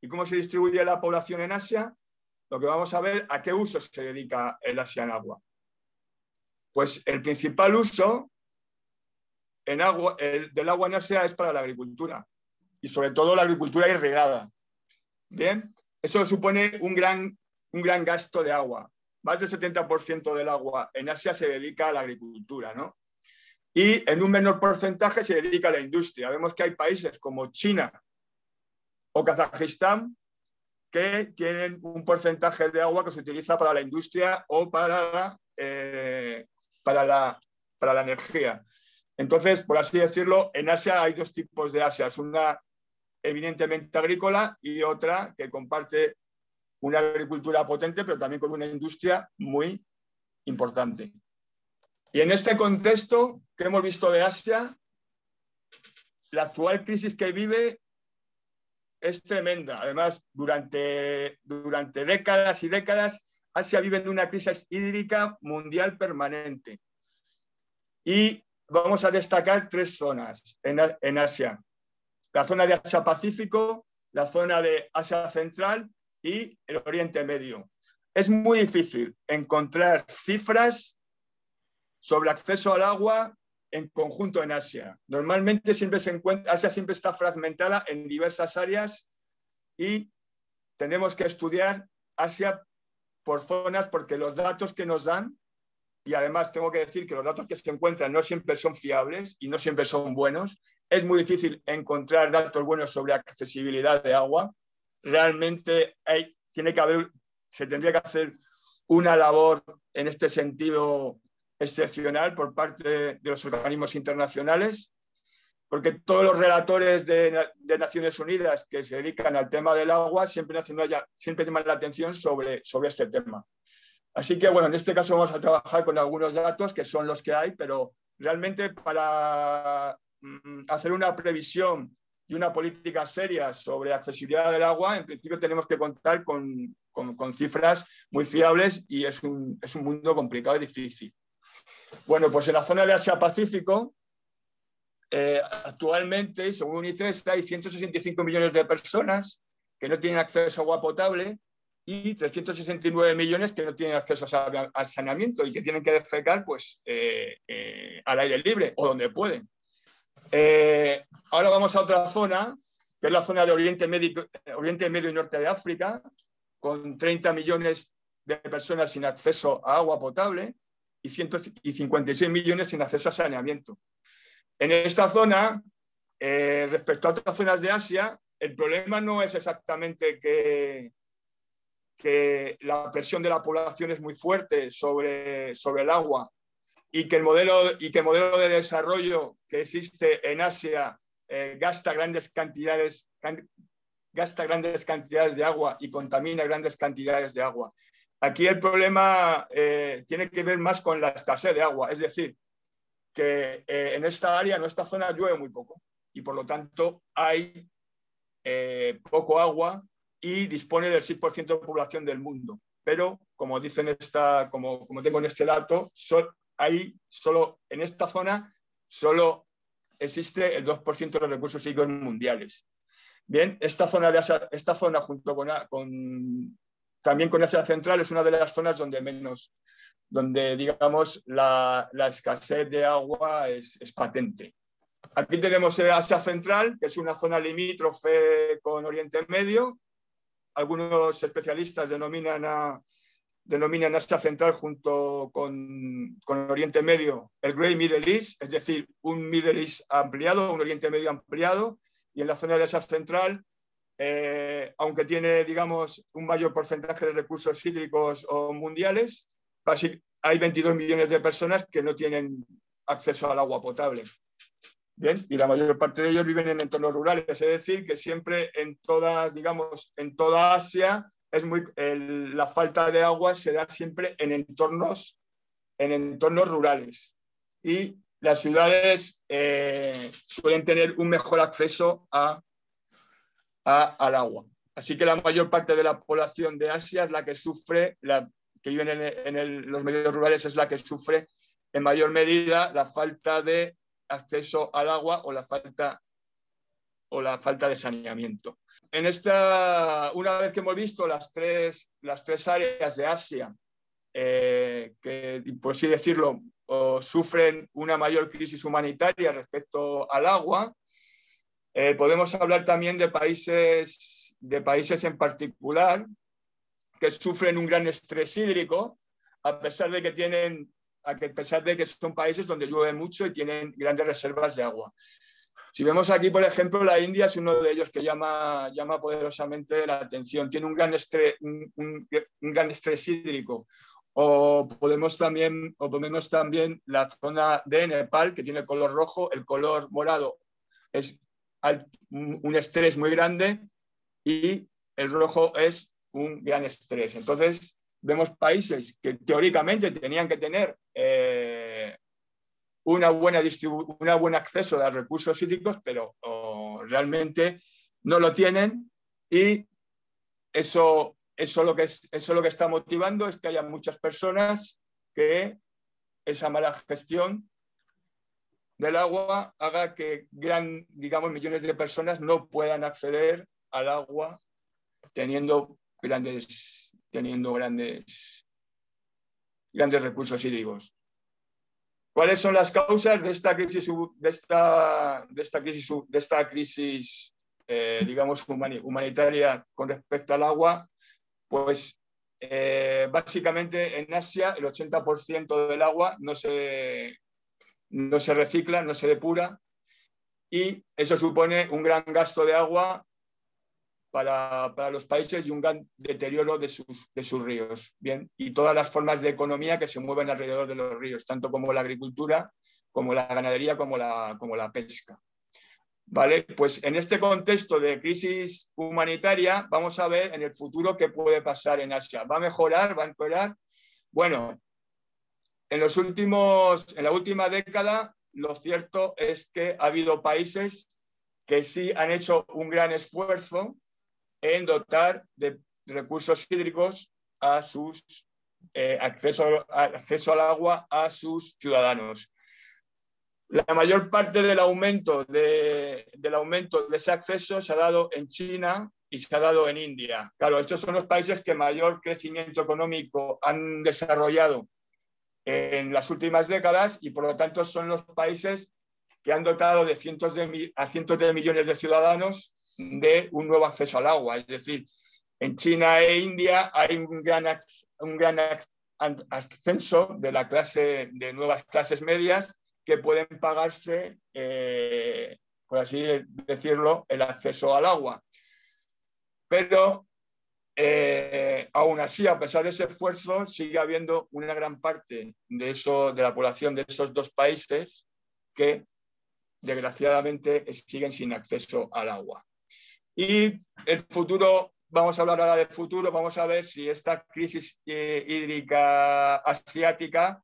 y cómo se distribuye la población en Asia, lo que vamos a ver a qué uso se dedica el Asia en agua. Pues el principal uso del agua en Asia es para la agricultura y sobre todo la agricultura irrigada. Bien, eso supone un gran, un gran gasto de agua. Más del 70% del agua en Asia se dedica a la agricultura, ¿no? Y en un menor porcentaje se dedica a la industria. Vemos que hay países como China o Kazajistán que tienen un porcentaje de agua que se utiliza para la industria o para, eh, para, la, para la energía. Entonces, por así decirlo, en Asia hay dos tipos de Asia. Es una evidentemente agrícola y otra que comparte una agricultura potente, pero también con una industria muy importante. Y en este contexto que hemos visto de Asia, la actual crisis que vive es tremenda. Además, durante, durante décadas y décadas, Asia vive en una crisis hídrica mundial permanente. Y vamos a destacar tres zonas en, en Asia. La zona de Asia-Pacífico, la zona de Asia Central y el Oriente Medio. Es muy difícil encontrar cifras sobre acceso al agua en conjunto en Asia. Normalmente siempre se encuentra, Asia siempre está fragmentada en diversas áreas y tenemos que estudiar Asia por zonas porque los datos que nos dan, y además tengo que decir que los datos que se encuentran no siempre son fiables y no siempre son buenos, es muy difícil encontrar datos buenos sobre accesibilidad de agua realmente hay, tiene que haber, se tendría que hacer una labor en este sentido excepcional por parte de los organismos internacionales, porque todos los relatores de, Naciones Unidas que se dedican al tema del agua siempre, siempre llaman la atención sobre, sobre este tema. Así que, bueno, en este caso vamos a trabajar con algunos datos que son los que hay, pero realmente para mm, hacer una previsión y una política seria sobre accesibilidad del agua, en principio tenemos que contar con, con, cifras muy fiables y es un, es un, mundo complicado y difícil. Bueno, pues en la zona de Asia-Pacífico, eh, actualmente, según UNICEF, hay 165 millones de personas que no tienen acceso a agua potable y 369 millones que no tienen acceso al saneamiento y que tienen que defecar pues, eh, eh, al aire libre o donde pueden. Eh, ahora vamos a otra zona, que es la zona de Oriente Medio, Oriente Medio y Norte de África, con 30 millones de personas sin acceso a agua potable y, 156 millones sin acceso a saneamiento. En esta zona, respecto a otras zonas de Asia, el problema no es exactamente que, que la presión de la población es muy fuerte sobre, sobre el agua y que el modelo, y que modelo de desarrollo que existe en Asia eh, gasta, grandes cantidades, gasta grandes cantidades de agua y contamina grandes cantidades de agua. Aquí el problema eh, tiene que ver más con la escasez de agua, es decir, que eh, en esta área, en esta zona, llueve muy poco y por lo tanto hay poco agua y dispone del 6% de población del mundo. Pero, como dicen esta, como, como tengo en este dato, son, ahí solo, en esta zona, solo existe el 2% de los recursos hídricos mundiales. Bien, esta zona, de esta zona junto con, con, también con Asia Central es una de las zonas donde menos, donde digamos la, la escasez de agua es, es, patente. Aquí tenemos Asia Central, que es una zona limítrofe con Oriente Medio. Algunos especialistas denominan a, denominan Asia Central junto con, con, Oriente Medio el Great Middle East, es decir, un Middle East ampliado, un Oriente Medio ampliado, y en la zona de Asia Central, eh, aunque tiene, digamos, un mayor porcentaje de recursos hídricos mundiales, hay 22 millones de personas que no tienen acceso al agua potable. Bien, y la mayor parte de ellos viven en entornos rurales, es decir, que siempre en todas, digamos, en toda Asia es muy, la falta de agua se da siempre en entornos, en entornos rurales. Y las ciudades eh, suelen tener un mejor acceso a, al agua. Así que la mayor parte de la población de Asia es la que sufre, la que vive en, los medios rurales es la que sufre en mayor medida la falta de acceso al agua o la falta o la falta de saneamiento. En esta, una vez que hemos visto las tres, las tres áreas de Asia eh, que, por así decirlo, sufren una mayor crisis humanitaria respecto al agua, eh, podemos hablar también de países, de países en particular que sufren un gran estrés hídrico, a pesar de que tienen, a pesar de que son países donde llueve mucho y tienen grandes reservas de agua. Si vemos aquí, por ejemplo, la India es uno de ellos que llama, llama poderosamente la atención. Tiene un gran, estrés, un, gran estrés hídrico. O podemos también, o ponemos también la zona de Nepal, que tiene el color rojo, el color morado es un estrés muy grande y el rojo es un gran estrés. Entonces, vemos países que teóricamente tenían que tener eh, una buena un buen acceso a recursos hídricos, pero realmente no lo tienen y eso, eso, lo que es, eso lo que está motivando es que haya muchas personas que esa mala gestión del agua haga que gran, digamos, millones de personas no puedan acceder al agua teniendo grandes, teniendo grandes, grandes recursos hídricos. ¿Cuáles son las causas de esta crisis, de esta, de crisis, de esta crisis eh, digamos, humanitaria con respecto al agua? Pues eh, básicamente en Asia el 80% del agua no se, no se recicla, no se depura y eso supone un gran gasto de agua para, los países y un gran deterioro de sus, de sus ríos. Bien, y todas las formas de economía que se mueven alrededor de los ríos, tanto como la agricultura, como la ganadería, como la, como la pesca. ¿Vale? Pues en este contexto de crisis humanitaria, vamos a ver en el futuro qué puede pasar en Asia. ¿Va a mejorar? ¿Va a empeorar? Bueno, en, los últimos, en la última década, lo cierto es que ha habido países que sí han hecho un gran esfuerzo en dotar de recursos hídricos a sus eh, acceso, acceso al agua a sus ciudadanos. La mayor parte del aumento de, del aumento de ese acceso se ha dado en China y se ha dado en India. Claro, estos son los países que mayor crecimiento económico han desarrollado en las últimas décadas y por lo tanto son los países que han dotado de cientos de, a cientos de millones de ciudadanos de un nuevo acceso al agua. Es decir, en China e India hay un gran, un gran ascenso de la clase, de nuevas clases medias que pueden pagarse, eh, por así decirlo, el acceso al agua. Pero eh, aún así, a pesar de ese esfuerzo, sigue habiendo una gran parte de, eso, de la población de esos dos países que desgraciadamente siguen sin acceso al agua. Y el futuro, vamos a hablar ahora del futuro, vamos a ver si esta crisis eh, hídrica asiática,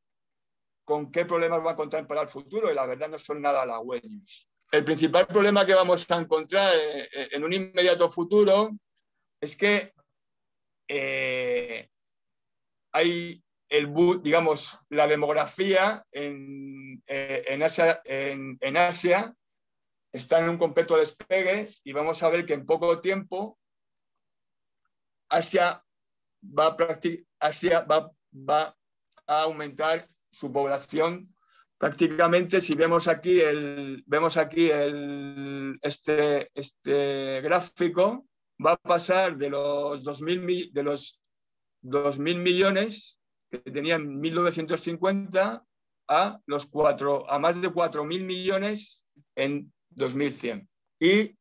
con qué problemas va a encontrar para el futuro, y la verdad no son nada halagüeños. El principal problema que vamos a encontrar eh, eh, en un inmediato futuro es que hay el, digamos, la demografía en, en Asia está en un completo despegue y vamos a ver que en poco tiempo Asia va a, va, a aumentar su población prácticamente. Si vemos aquí el vemos aquí el, este, este gráfico va a pasar de los 2000 de los 2000 millones que tenían en 1950 a los cuatro a más de 4000 millones en 2100. Y,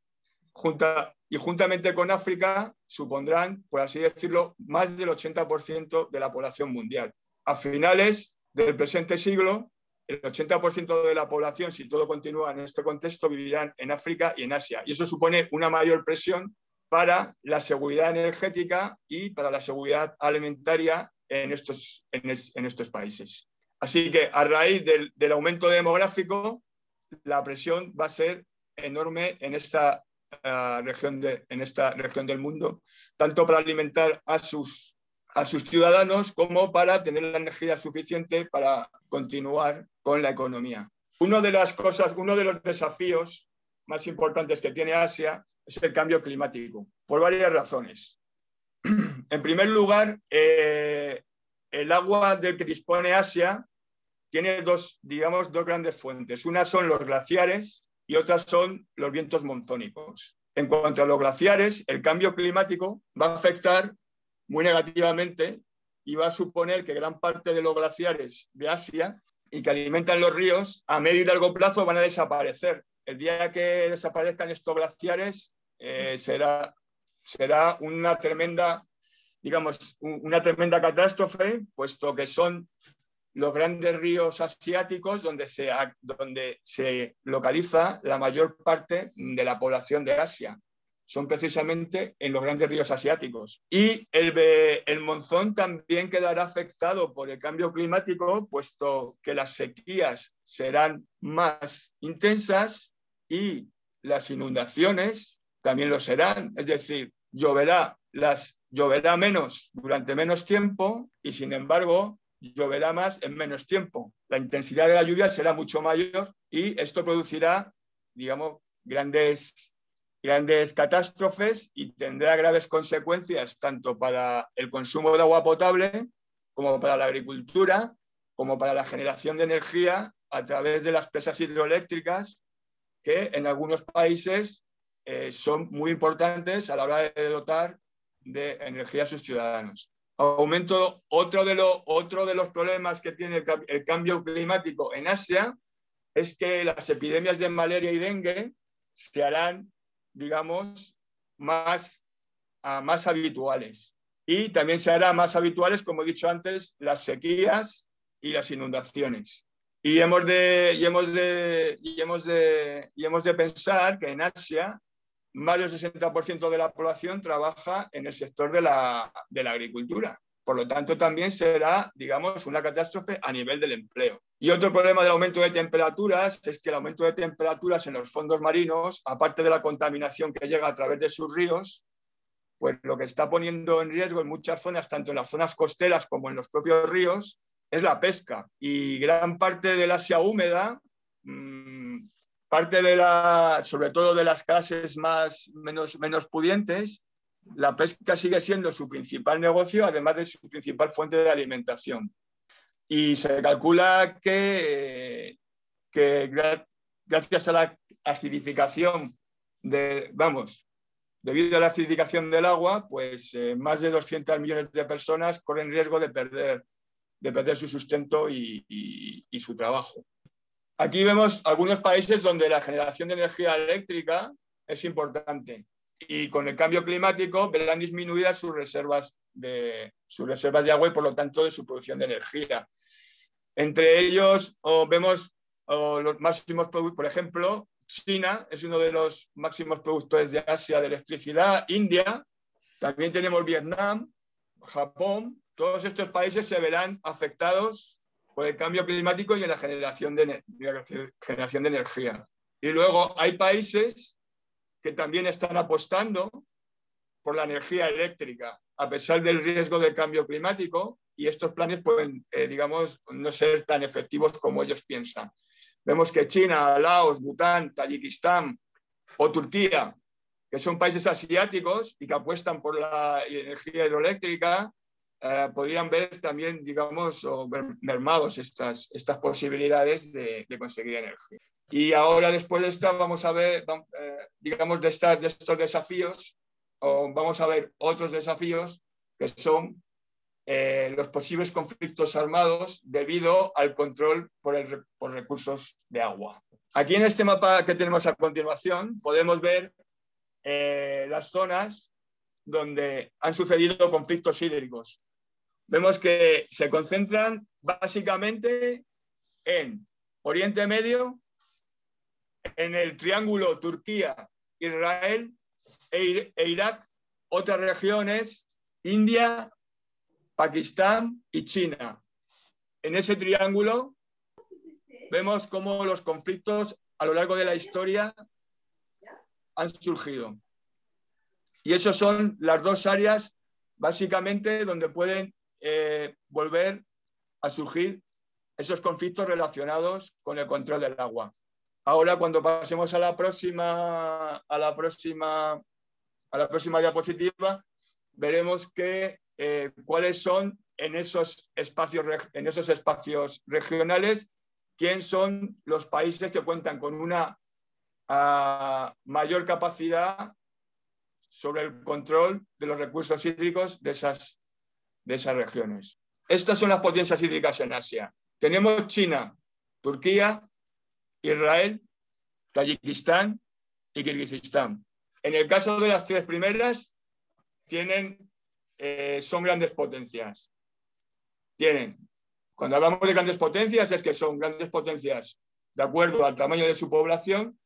junta, y juntamente con África supondrán, por así decirlo, más del 80% de la población mundial. A finales del presente siglo, el 80% de la población, si todo continúa en este contexto, vivirán en África y en Asia. Y eso supone una mayor presión para la seguridad energética y para la seguridad alimentaria en estos, en, estos países. Así que a raíz del, del aumento demográfico, la presión va a ser enorme en esta, región en esta región del mundo, tanto para alimentar a sus, a sus ciudadanos como para tener la energía suficiente para continuar con la economía. Uno de las cosas, uno de los desafíos más importantes que tiene Asia es el cambio climático, por varias razones. [CLEARS THROAT] En primer lugar, eh, el agua del que dispone Asia tiene dos, digamos, dos grandes fuentes. Una son los glaciares y otras son los vientos monzónicos. En cuanto a los glaciares, el cambio climático va a afectar muy negativamente y va a suponer que gran parte de los glaciares de Asia y que alimentan los ríos a medio y largo plazo van a desaparecer. El día que desaparezcan estos glaciares eh, será, será una tremenda, digamos, una tremenda catástrofe, puesto que son los grandes ríos asiáticos donde se, donde se localiza la mayor parte de la población de Asia. Son precisamente en los grandes ríos asiáticos. Y el, el monzón también quedará afectado por el cambio climático, puesto que las sequías serán más intensas y las inundaciones también lo serán. Es decir, lloverá, las, lloverá menos durante menos tiempo y sin embargo lloverá más en menos tiempo. La intensidad de la lluvia será mucho mayor y esto producirá, digamos, grandes, grandes catástrofes y tendrá graves consecuencias tanto para el consumo de agua potable como para la agricultura, como para la generación de energía a través de las presas hidroeléctricas que en algunos países eh, son muy importantes a la hora de dotar de energía a sus ciudadanos aumento, otro de, otro de los problemas que tiene el, cambio climático en Asia es que las epidemias de malaria y dengue se harán, digamos, más, más habituales. Y también se harán más habituales, como he dicho antes, las sequías y las inundaciones. Y hemos de, y hemos de, y hemos de, y hemos de pensar que en Asia más del 60% de la población trabaja en el sector de la, de la agricultura. Por lo tanto, también será, digamos, una catástrofe a nivel del empleo. Y otro problema del aumento de temperaturas es que el aumento de temperaturas en los fondos marinos, aparte de la contaminación que llega a través de sus ríos, pues lo que está poniendo en riesgo en muchas zonas, tanto en las zonas costeras como en los propios ríos, es la pesca. Y gran parte del Asia húmeda mmm, parte de la, sobre todo de las clases más, menos, menos pudientes, la pesca sigue siendo su principal negocio, además de su principal fuente de alimentación. Y se calcula que, que gracias a la acidificación, de, vamos, debido a la acidificación del agua, pues eh, más de 200 millones de personas corren riesgo de perder, de perder su sustento y, y su trabajo. Aquí vemos algunos países donde la generación de energía eléctrica es importante y con el cambio climático verán disminuidas sus reservas de, sus reservas de agua y por lo tanto de su producción de energía. Entre ellos vemos los máximos productos, por ejemplo, China es uno de los máximos productores de Asia de electricidad, India, también tenemos Vietnam, Japón, todos estos países se verán afectados por el cambio climático y en la generación de, energía. Y luego hay países que también están apostando por la energía eléctrica, a pesar del riesgo del cambio climático, y estos planes pueden, eh, digamos, no ser tan efectivos como ellos piensan. Vemos que China, Laos, Bután, Tayikistán o Turquía, que son países asiáticos y que apuestan por la energía hidroeléctrica, eh, podrían ver también, digamos, mermados estas, estas posibilidades de, conseguir energía. Y ahora, después de esta, vamos a ver, eh, digamos, de, de estos desafíos, o vamos a ver otros desafíos que son eh, los posibles conflictos armados debido al control por, el, por recursos de agua. Aquí en este mapa que tenemos a continuación podemos ver las zonas donde han sucedido conflictos hídricos vemos que se concentran básicamente en Oriente Medio, en el triángulo Turquía, Israel e, e Irak, otras regiones, India, Pakistán y China. En ese triángulo vemos cómo los conflictos a lo largo de la historia han surgido. Y esas son las dos áreas básicamente donde pueden eh, volver a surgir esos conflictos relacionados con el control del agua. Ahora, cuando pasemos a la próxima, a la próxima, a la próxima diapositiva, veremos que, eh, cuáles son en esos, espacios, en esos espacios regionales, quién son los países que cuentan con una mayor capacidad sobre el control de los recursos hídricos de esas, de esas regiones. Estas son las potencias hídricas en Asia. Tenemos China, Turquía, Israel, Tayikistán y Kirguistán. En el caso de las tres primeras, tienen, eh, son grandes potencias. Tienen, cuando hablamos de grandes potencias, es que son grandes potencias de acuerdo al tamaño de su población,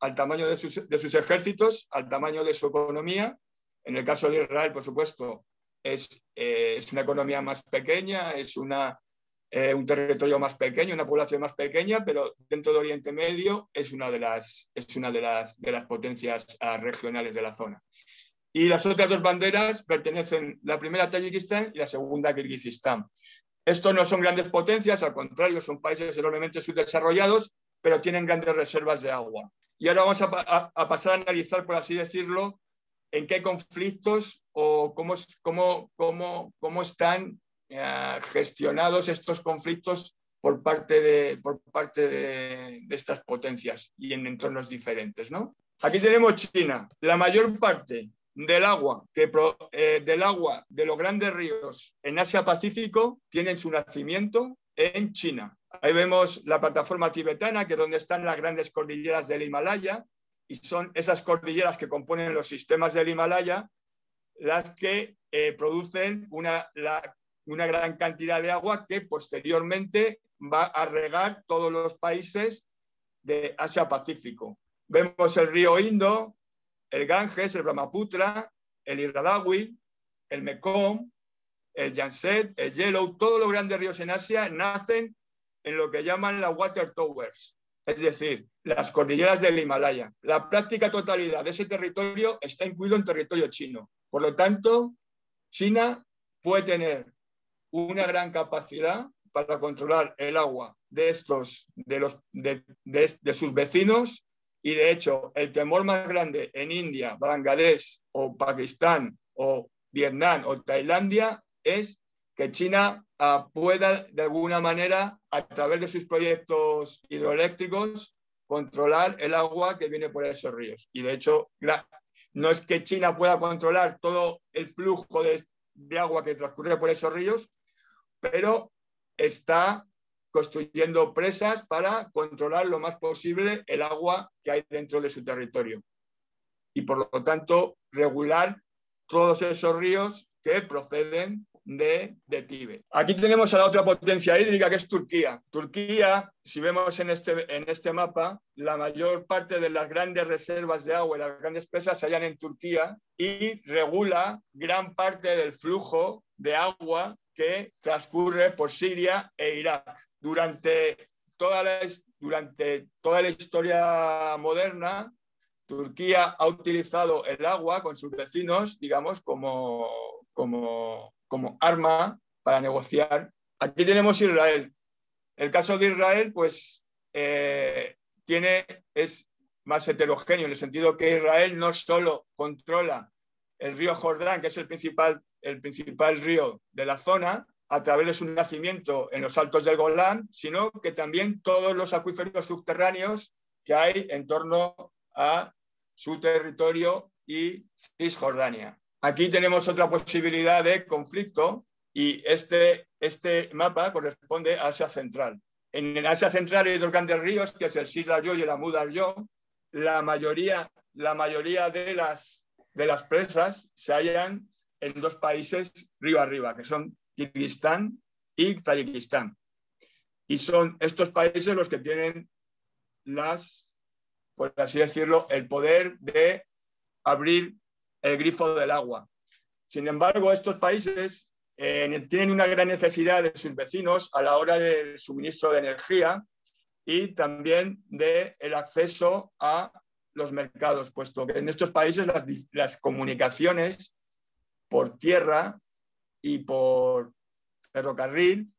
al tamaño de sus, de sus ejércitos, al tamaño de su economía. En el caso de Israel, por supuesto, es, eh, es una economía más pequeña, es una eh, un territorio más pequeño, una población más pequeña, pero dentro de Oriente Medio es una de las, es una de las, de las potencias ah, regionales de la zona. Y las otras dos banderas pertenecen, la primera a Tayikistán y la segunda a Kirguistán. Estos no son grandes potencias, al contrario, son países enormemente subdesarrollados, pero tienen grandes reservas de agua. Y ahora vamos a, a, pasar a analizar, por así decirlo, en qué conflictos o cómo, cómo, cómo, cómo están eh, gestionados estos conflictos por parte, de, por parte de, estas potencias y en entornos diferentes. ¿no? Aquí tenemos China. La mayor parte del agua, eh, del agua de los grandes ríos en Asia-Pacífico tienen su nacimiento en China. Ahí vemos la plataforma tibetana, que es donde están las grandes cordilleras del Himalaya, y son esas cordilleras que componen los sistemas del Himalaya las que eh, producen una, una gran cantidad de agua que posteriormente va a regar todos los países de Asia-Pacífico. Vemos el río Indo, el Ganges, el Brahmaputra, el Irradawi, el Mekong, el Yangtze, el Yellow, todos los grandes ríos en Asia nacen en lo que llaman las Water Towers, es decir, las cordilleras del Himalaya. La práctica totalidad de ese territorio está incluido en territorio chino. Por lo tanto, China puede tener una gran capacidad para controlar el agua de estos, de, los, de, sus vecinos y de hecho el temor más grande en India, Bangladesh o Pakistán o Vietnam o Tailandia es que China ah, pueda de alguna manera a través de sus proyectos hidroeléctricos controlar el agua que viene por esos ríos. Y de hecho, no es que China pueda controlar todo el flujo de agua que transcurre por esos ríos, pero está construyendo presas para controlar lo más posible el agua que hay dentro de su territorio y por lo tanto regular todos esos ríos que proceden de, de, Tíbet. Aquí tenemos a la otra potencia hídrica que es Turquía. Turquía, si vemos en este, en este mapa, la mayor parte de las grandes reservas de agua y las grandes presas se hallan en Turquía y regula gran parte del flujo de agua que transcurre por Siria e Irak. Durante toda la, durante toda la historia moderna, Turquía ha utilizado el agua con sus vecinos, digamos, como, como, como arma para negociar. Aquí tenemos Israel. El caso de Israel, pues, eh, tiene, es más heterogéneo en el sentido que Israel no solo controla el río Jordán, que es el principal el principal río de la zona a través de su nacimiento en los altos del Golán, sino que también todos los acuíferos subterráneos que hay en torno a su territorio y Cisjordania. Aquí tenemos otra posibilidad de conflicto y este, este mapa corresponde a Asia Central. En Asia Central hay dos grandes ríos, que es el Silayo y el Amudaryo. La mayoría, la mayoría de, las, de las presas se hallan en dos países río arriba, que son Kirguistán y Tayikistán. Y son estos países los que tienen las, por así decirlo, el poder de abrir el grifo del agua. Sin embargo, estos países eh, tienen una gran necesidad de sus vecinos a la hora del suministro de energía y también del el acceso a los mercados, puesto que en estos países las, comunicaciones por tierra y por ferrocarril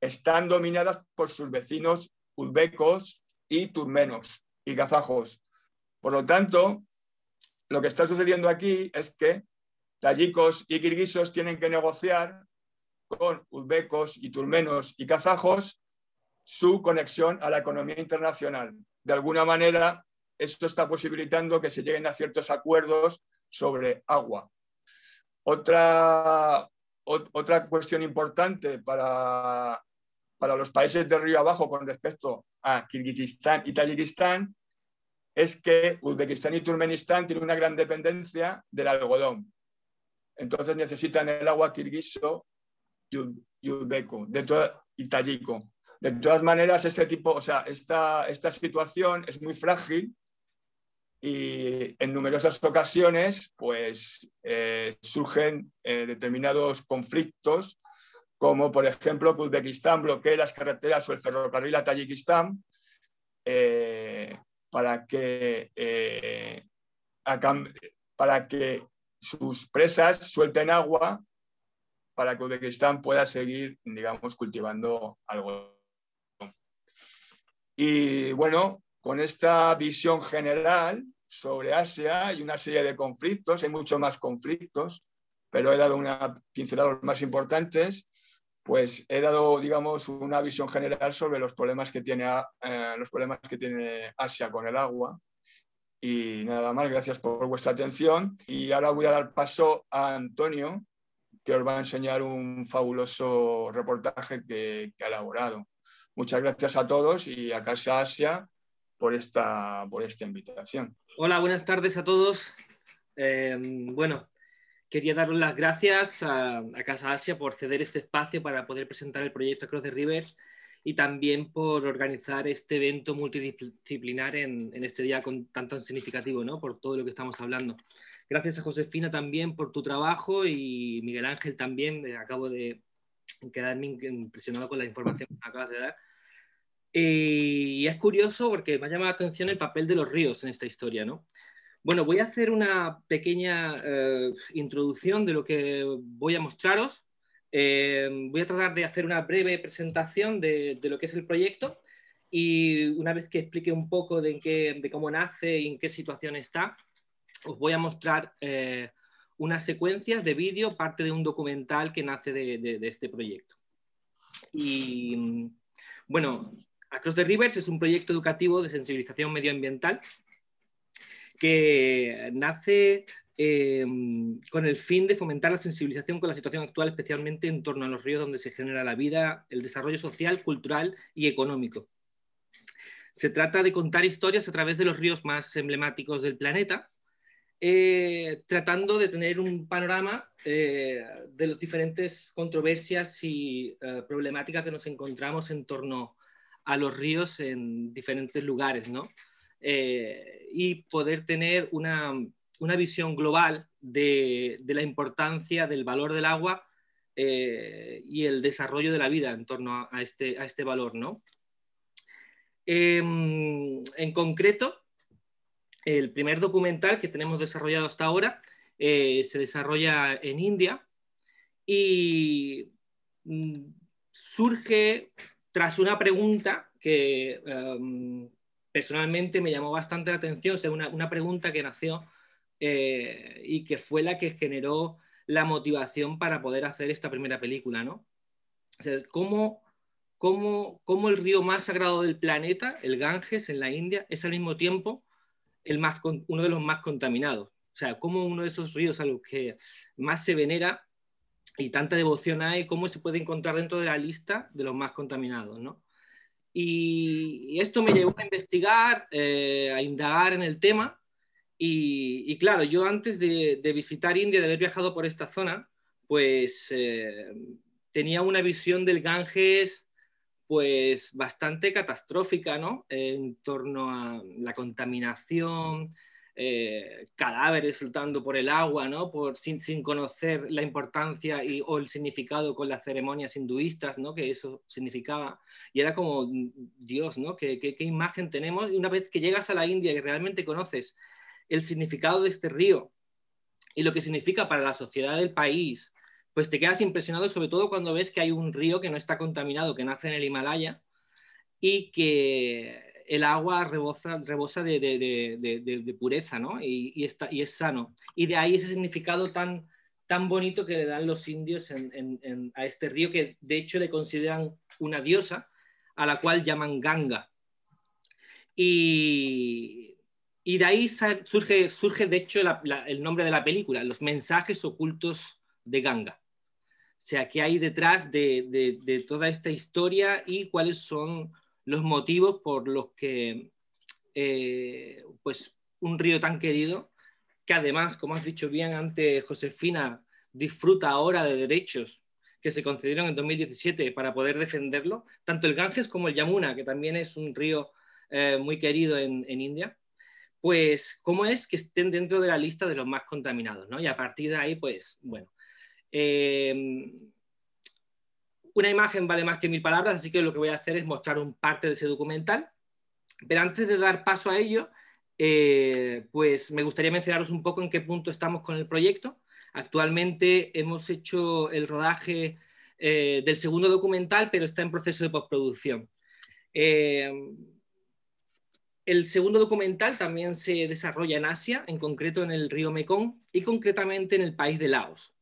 están dominadas por sus vecinos uzbecos y turmenos y kazajos. Por lo tanto, lo que está sucediendo aquí es que tayikos y kirguisos tienen que negociar con uzbecos y turmenos y kazajos su conexión a la economía internacional. De alguna manera, esto está posibilitando que se lleguen a ciertos acuerdos sobre agua. Otra, otra cuestión importante para, para los países de río abajo con respecto a Kirguistán y Tayikistán es que Uzbekistán y Turmenistán tienen una gran dependencia del algodón. Entonces necesitan el agua kirguiso y de y tayico. De todas maneras, este tipo, o sea, esta, esta situación es muy frágil y en numerosas ocasiones pues, eh, surgen eh, determinados conflictos, como por ejemplo que Uzbekistán bloquee las carreteras o el ferrocarril a Tayikistán eh, para, que, para que sus presas suelten agua para que Uzbekistán pueda seguir, digamos, cultivando algo. Y bueno, con esta visión general sobre Asia y una serie de conflictos, hay muchos más conflictos, pero he dado una pincelada los más importantes, pues he dado, digamos, una visión general sobre los problemas que tiene, eh, los problemas que tiene Asia con el agua. Y nada más, gracias por vuestra atención. Y ahora voy a dar paso a Antonio, que os va a enseñar un fabuloso reportaje que, ha elaborado. Muchas gracias a todos y a Casa Asia por esta, por esta invitación. Hola, buenas tardes a todos. Eh, bueno, quería daros las gracias a, Casa Asia por ceder este espacio para poder presentar el proyecto Cross the Rivers y también por organizar este evento multidisciplinar en, este día con, tan, tan significativo, ¿no? por todo lo que estamos hablando. Gracias a Josefina también por tu trabajo y Miguel Ángel también. Eh, acabo de quedarme impresionado con la información que acabas de dar. Y es curioso porque me ha llamado la atención el papel de los ríos en esta historia, ¿no? Bueno, voy a hacer una pequeña eh, introducción de lo que voy a mostraros. Eh, voy a tratar de hacer una breve presentación de, lo que es el proyecto y una vez que explique un poco de, qué, de cómo nace y en qué situación está, os voy a mostrar eh, unas secuencias de vídeo, parte de un documental que nace de, de este proyecto. Y bueno, Across the Rivers es un proyecto educativo de sensibilización medioambiental que nace em, con el fin de fomentar la sensibilización con la situación actual, especialmente en torno a los ríos donde se genera la vida, el desarrollo social, cultural y económico. Se trata de contar historias a través de los ríos más emblemáticos del planeta, eh, tratando de tener un panorama eh, de las diferentes controversias y eh, problemáticas que nos encontramos en torno a los ríos en diferentes lugares, ¿no? Eh, y poder tener una, visión global de, la importancia del valor del agua eh, y el desarrollo de la vida en torno a este, a este valor, ¿no? Em, en concreto, el primer documental que tenemos desarrollado hasta ahora eh, se desarrolla en India y mm, surge tras una pregunta que em, personalmente me llamó bastante la atención, o una, pregunta que nació eh, y que fue la que generó la motivación para poder hacer esta primera película, ¿no? ¿cómo, cómo, el río más sagrado del planeta, el Ganges en la India, es al mismo tiempo el más, uno de los más contaminados? O sea, cómo uno de esos ríos a los que más se venera y tanta devoción hay, cómo se puede encontrar dentro de la lista de los más contaminados, ¿no? Y, esto me llevó a investigar, eh, a indagar en el tema. Y, claro, yo antes de, visitar India, de haber viajado por esta zona, pues eh, tenía una visión del Ganges pues bastante catastrófica, ¿no? En torno a la contaminación, eh, cadáveres flotando por el agua, ¿no? Por, sin, sin, conocer la importancia y, o el significado con las ceremonias hinduistas, ¿no? que eso significaba. Y era como, Dios, ¿no? ¿Qué, qué, qué imagen tenemos? Y una vez que llegas a la India y realmente conoces el significado de este río y lo que significa para la sociedad del país, pues te quedas impresionado, sobre todo cuando ves que hay un río que no está contaminado, que nace en el Himalaya y que el agua rebosa, rebosa de, pureza, ¿no? Y, está, y es sano. Y de ahí ese significado tan, tan bonito que le dan los indios a este río, que de hecho le consideran una diosa, a la cual llaman Ganga. Y, y de ahí surge, surge de hecho, el nombre de la película, Los mensajes ocultos de Ganga. O sea, qué hay detrás de, de toda esta historia y cuáles son los motivos por los que eh, pues un río tan querido, que además, como has dicho bien antes, Josefina, disfruta ahora de derechos que se concedieron en 2017 para poder defenderlo, tanto el Ganges como el Yamuna, que también es un río eh, muy querido en, India, pues cómo es que estén dentro de la lista de los más contaminados, ¿no? Y a partir de ahí, pues, bueno, eh, una imagen vale más que mil palabras, así que lo que voy a hacer es mostrar un parte de ese documental. Pero antes de dar paso a ello, eh, pues me gustaría mencionaros un poco en qué punto estamos con el proyecto. Actualmente hemos hecho el rodaje eh, del segundo documental, pero está en proceso de postproducción. Eh, el segundo documental también se desarrolla en Asia, en concreto en el río Mekong y concretamente en el país de Laos.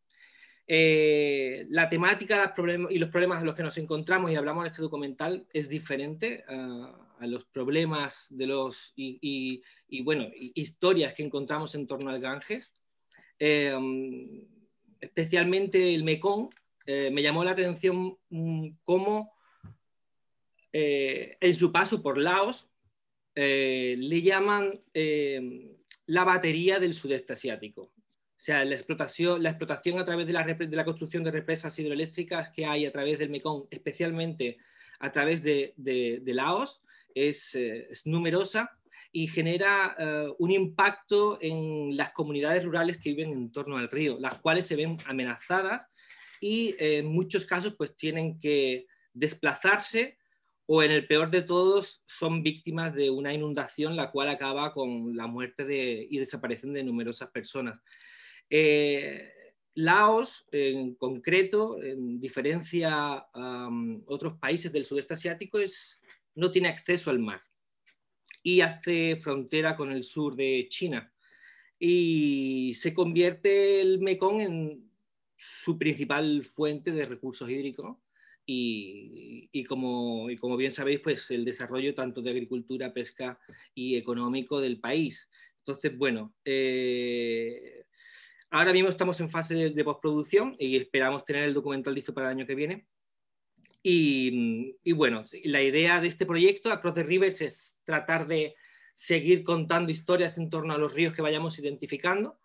Eh, la temática y los problemas en los que nos encontramos y hablamos en este documental es diferente a los problemas de los y, bueno historias que encontramos en torno al Ganges. Eh, especialmente el Mekong eh, me llamó la atención mm, cómo en su paso por Laos le llaman la batería del sudeste asiático sea, la explotación, la explotación a través de la, de la construcción de represas hidroeléctricas que hay a través del Mekong, especialmente a través de, de, Laos, es, eh, es, numerosa y genera eh, un impacto en las comunidades rurales que viven en torno al río, las cuales se ven amenazadas y eh, en muchos casos pues tienen que desplazarse o en el peor de todos son víctimas de una inundación la cual acaba con la muerte de, y desaparición de numerosas personas. Eh, Laos, en concreto, en diferencia a otros países del sudeste asiático, es, no tiene acceso al mar y hace frontera con el sur de China. Y se convierte el Mekong en su principal fuente de recursos hídricos y, como, como, bien sabéis, pues el desarrollo tanto de agricultura, pesca y económico del país. Entonces, bueno, eh, Ahora mismo estamos en fase de, postproducción y esperamos tener el documental listo para el año que viene. Y, bueno, la idea de este proyecto, Across the Rivers, es tratar de seguir contando historias en torno a los ríos que vayamos identificando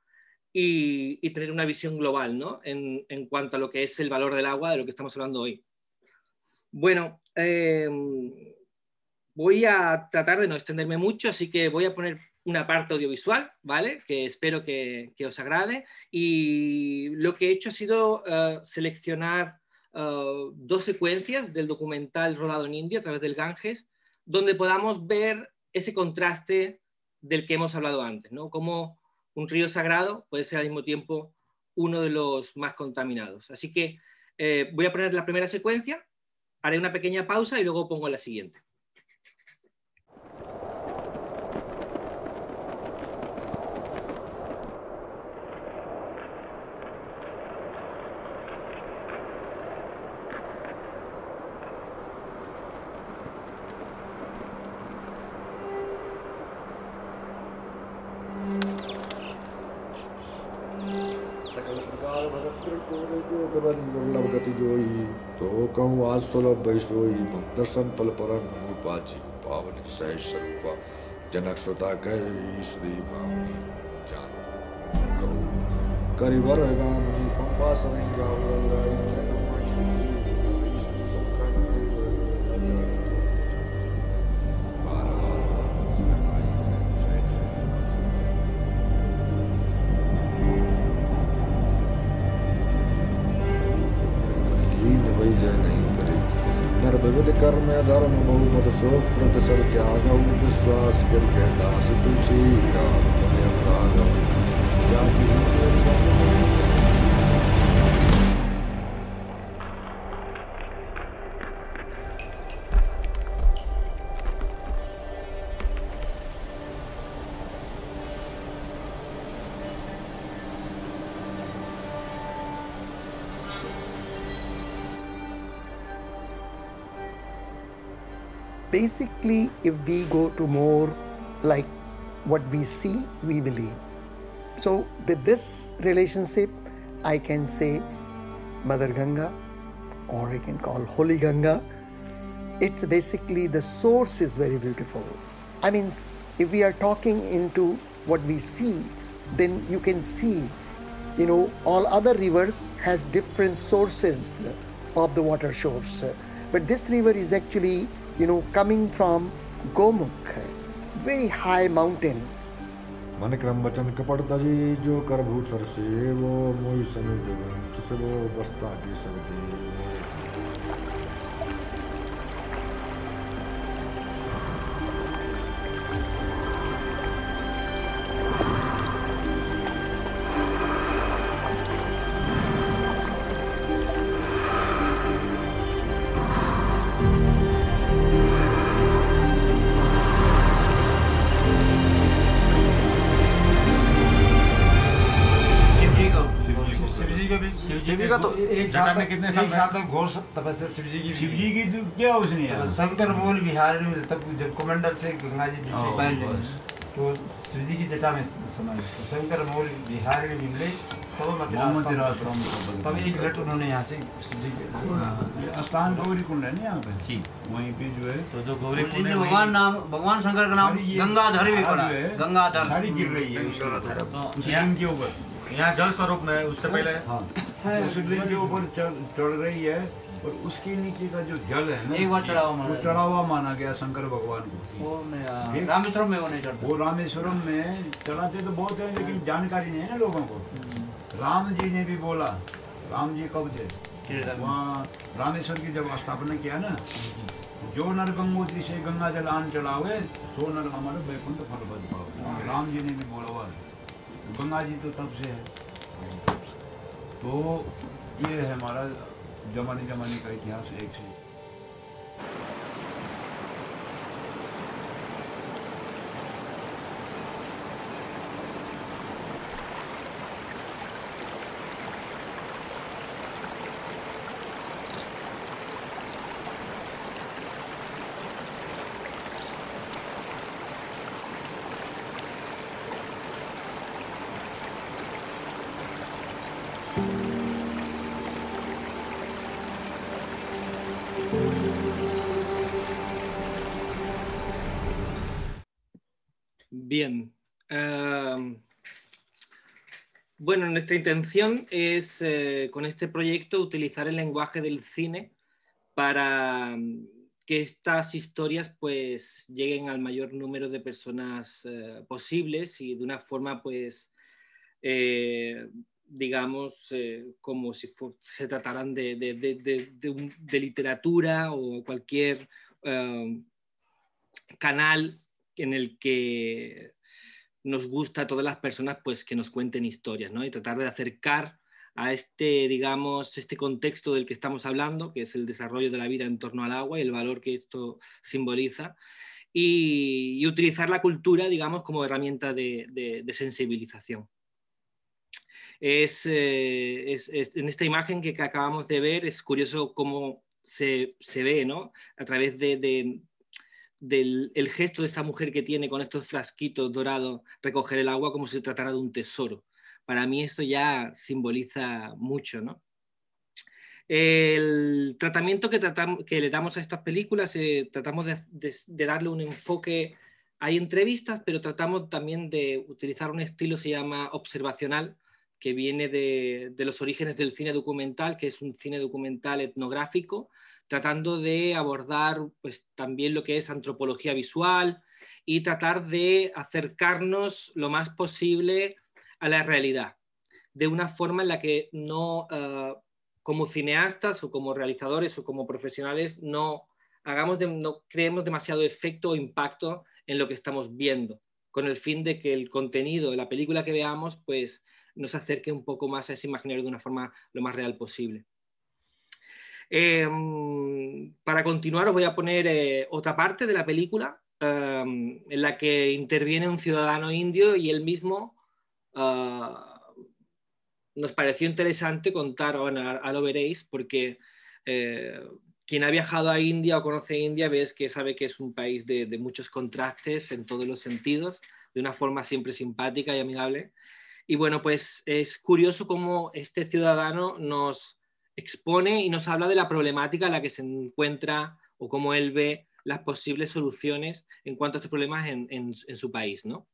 y, tener una visión global ¿no? en, cuanto a lo que es el valor del agua, de lo que estamos hablando hoy. Bueno, em, voy a tratar de no extenderme mucho, así que voy a poner una parte audiovisual, ¿vale? Que espero que, os agrade. Y lo que he hecho ha sido eh, seleccionar eh, dos secuencias del documental rodado en India a través del Ganges, donde podamos ver ese contraste del que hemos hablado antes, ¿no? Como un río sagrado puede ser al mismo tiempo uno de los más contaminados. Así que eh, voy a poner la primera secuencia, haré una pequeña pausa y luego pongo la siguiente. सुलभ वैश्वई दर्शन पल परम पाची पावन सह स्वरूप जनक श्रोता कह श्री भावनी जान। करो करिवर गामनी पंपा समय जाओ। सौ प्रतिशत त्याग विश्वास करके दास तुलसी राम तुम्हें राघव क्या basically, if we go to more like what we see, we believe. So, with this relationship, I can say Mother Ganga, or I can call Holy Ganga. It's basically the source is very beautiful. I mean, if we are talking into what we see, then you can see, you know, all other rivers has different sources of the water source. But this river is actually you know, coming from Gomukh, very high mountain. मन क्रम वचन कपड़ता जी जो कर भूत सर से वो मोई समय देवे तुसे वो बस्ता के सब तो एक साथ में कितने साल साथ घोर तपस्या शिव जी की शिव जी की तो क्या उसने शंकर मूल बिहार में तब जब कमंडल से गंगा जी नीचे तो शिव जी की जटा में समय तो शंकर मूल बिहार में मिले तो मत तब एक लट उन्होंने यहाँ से शिव जी के स्थान गौरी कुंड है ना यहाँ पे? जी। वहीं पे जो है तो जो गौरी कुंड है भगवान नाम भगवान शंकर का नाम गंगाधर भी पड़ा। गंगाधर। गिर रही है। तो यहाँ जल स्वरूप में उससे पहले हाँ। शिवलिंग के ऊपर चढ़ रही है और उसके नीचे का जो जल है ना एक बार चढ़ावा वो चढ़ा माना गया शंकर भगवान को। वो रामेश्वरम में वो नहीं चढ़ता। वो रामेश्वरम में चढ़ाते तो बहुत है लेकिन जानकारी नहीं है ना लोगों को। राम जी ने भी बोला राम जी कब थे? वहाँ रामेश्वर की जब स्थापना किया ना जो नर गंगोत्री से गंगा जल आन चढ़ावे सो नर हमारे वैकुंठ फल बद पाओ राम जी ने भी बोला हुआ गंगा जी तो तब से है। तो ये है हमारा जमाने जमाने का इतिहास एक से Bien. Bueno, nuestra intención es eh, con este proyecto utilizar el lenguaje del cine para que estas historias pues lleguen al mayor número de personas uh, posibles y de una forma pues eh, digamos eh, como si se trataran de, de, de, de, literatura o cualquier canal en el que nos gusta a todas las personas pues que nos cuenten historias, ¿no? Y tratar de acercar a este, digamos, este contexto del que estamos hablando, que es el desarrollo de la vida en torno al agua y el valor que esto simboliza, y, utilizar la cultura, digamos, como herramienta de, sensibilización. Eh, es, en esta imagen que, que, acabamos de ver, es curioso cómo se, se ve, ¿no? A través de, del el gesto de esta mujer que tiene con estos frasquitos dorados recoger el agua como si se tratara de un tesoro. Para mí esto ya simboliza mucho, ¿no? El tratamiento que, tratamos, que le damos a estas películas, eh, tratamos de, darle un enfoque, hay entrevistas, pero tratamos también de utilizar un estilo se llama observacional, que viene de los orígenes del cine documental, que es un cine documental etnográfico, tratando de abordar pues, también lo que es antropología visual y tratar de acercarnos lo más posible a la realidad, de una forma en la que no uh, como cineastas o como realizadores o como profesionales no hagamos no creemos demasiado efecto o impacto en lo que estamos viendo, con el fin de que el contenido de la película que veamos pues nos acerque un poco más a ese imaginario de una forma lo más real posible. Em, para continuar os voy a poner eh, otra parte de la película em, en la que interviene un ciudadano indio y él mismo ah, nos pareció interesante contar, bueno, ahora lo veréis, porque eh, quien ha viajado a India o conoce India ves que sabe que es un país de, de, muchos contrastes en todos los sentidos, de una forma siempre simpática y amigable. Y bueno, pues es curioso cómo este ciudadano nos, expone y nos habla de la problemática en la que se encuentra o cómo él ve las posibles soluciones en cuanto a estos problemas en, su país, ¿no?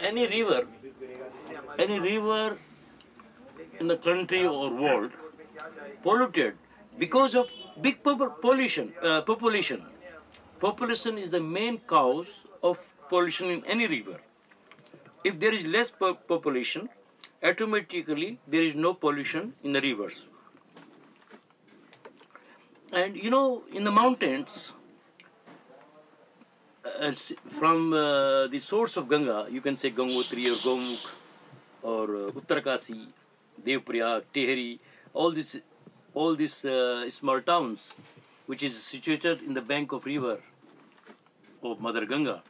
Any river, any river in the country or world polluted because of big pollution. Uh, population. Population is the main cause of pollution in any river. If there is less population, automatically there is no pollution in the rivers. And you know, in the mountains, uh, from uh, the source of Ganga, you can say Gangotri or Gomukh or uh, Uttarakasi, Devprayag, Tehri, all these, all these uh, small towns, which is situated in the bank of river of Mother Ganga,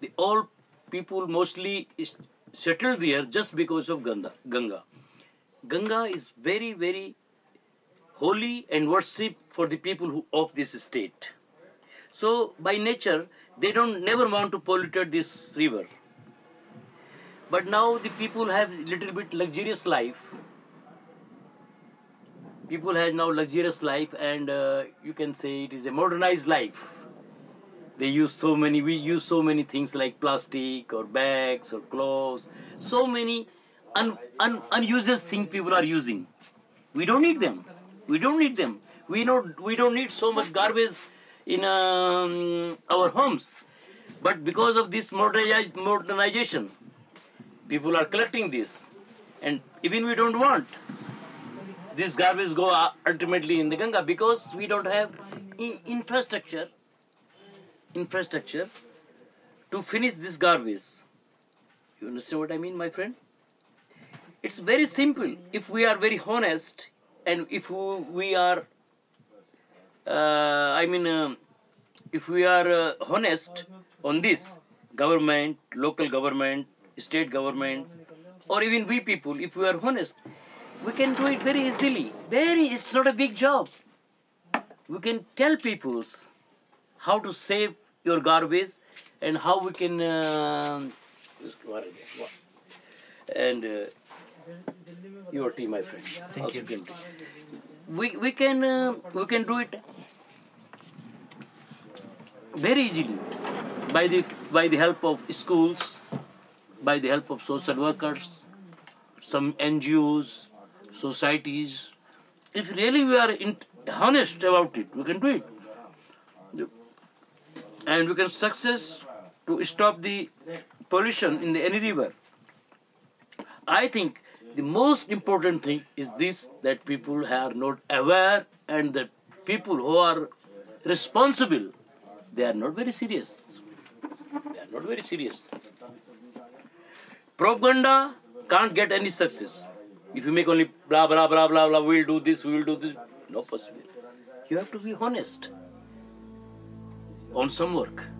they all people mostly settled there just because of Ganga. Ganga. Ganga is very, very holy and worship for the people who, of this state. So by nature, they don't never want to pollute this river. But now the people have little bit luxurious life. People have now luxurious life, and uh, you can say it is a modernized life they use so many we use so many things like plastic or bags or clothes. So many un, un, unuseless things people are using. We don't need them. We don't need them. We know we don't need so much garbage in um, our homes. But because of this modernization people are collecting this. And even we don't want this garbage go ultimately in the ganga because we don't have infrastructure infrastructure to finish this garbage. You understand what I mean, my friend? It's very simple. If we are very honest and if we are, uh, I mean, uh, if we are uh, honest on this, government, local government, state government, or even we people, if we are honest, we can do it very easily. Very, it's not a big job. We can tell people how to save your garbage and how we can uh, and uh, your tea my friend. Thank you. can we we can uh, we can do it very easily by the by the help of schools by the help of social workers some ngos societies. If really we are in, honest about it we can do it and we can success to stop the pollution in the any river. I think the most important thing is this that people are not aware and that people who are responsible they are not very serious. They are not very serious. Propaganda can't get any success. If you make only blah blah blah blah blah, we'll do this, we will do this, no possible. You have to be honest on some work.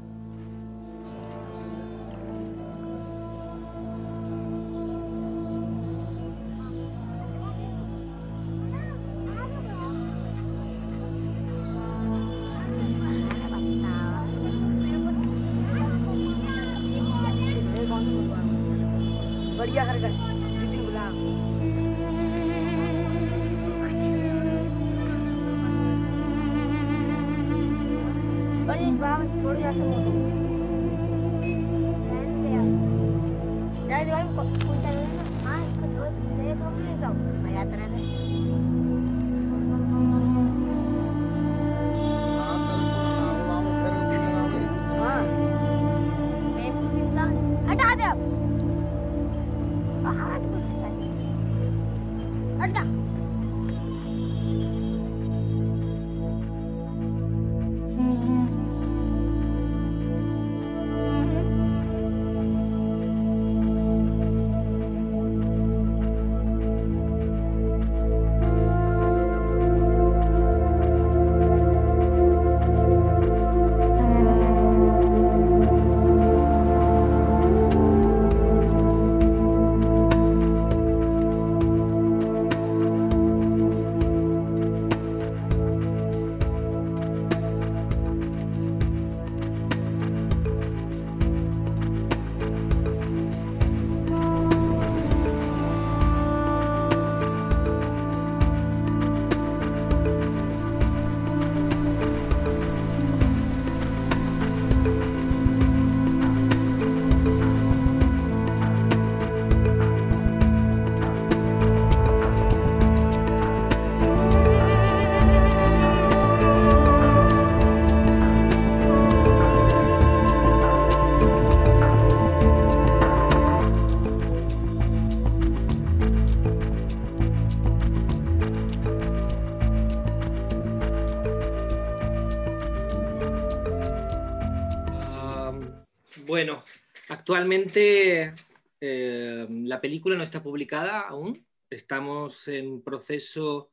Actualmente eh, la película no está publicada aún. Estamos en proceso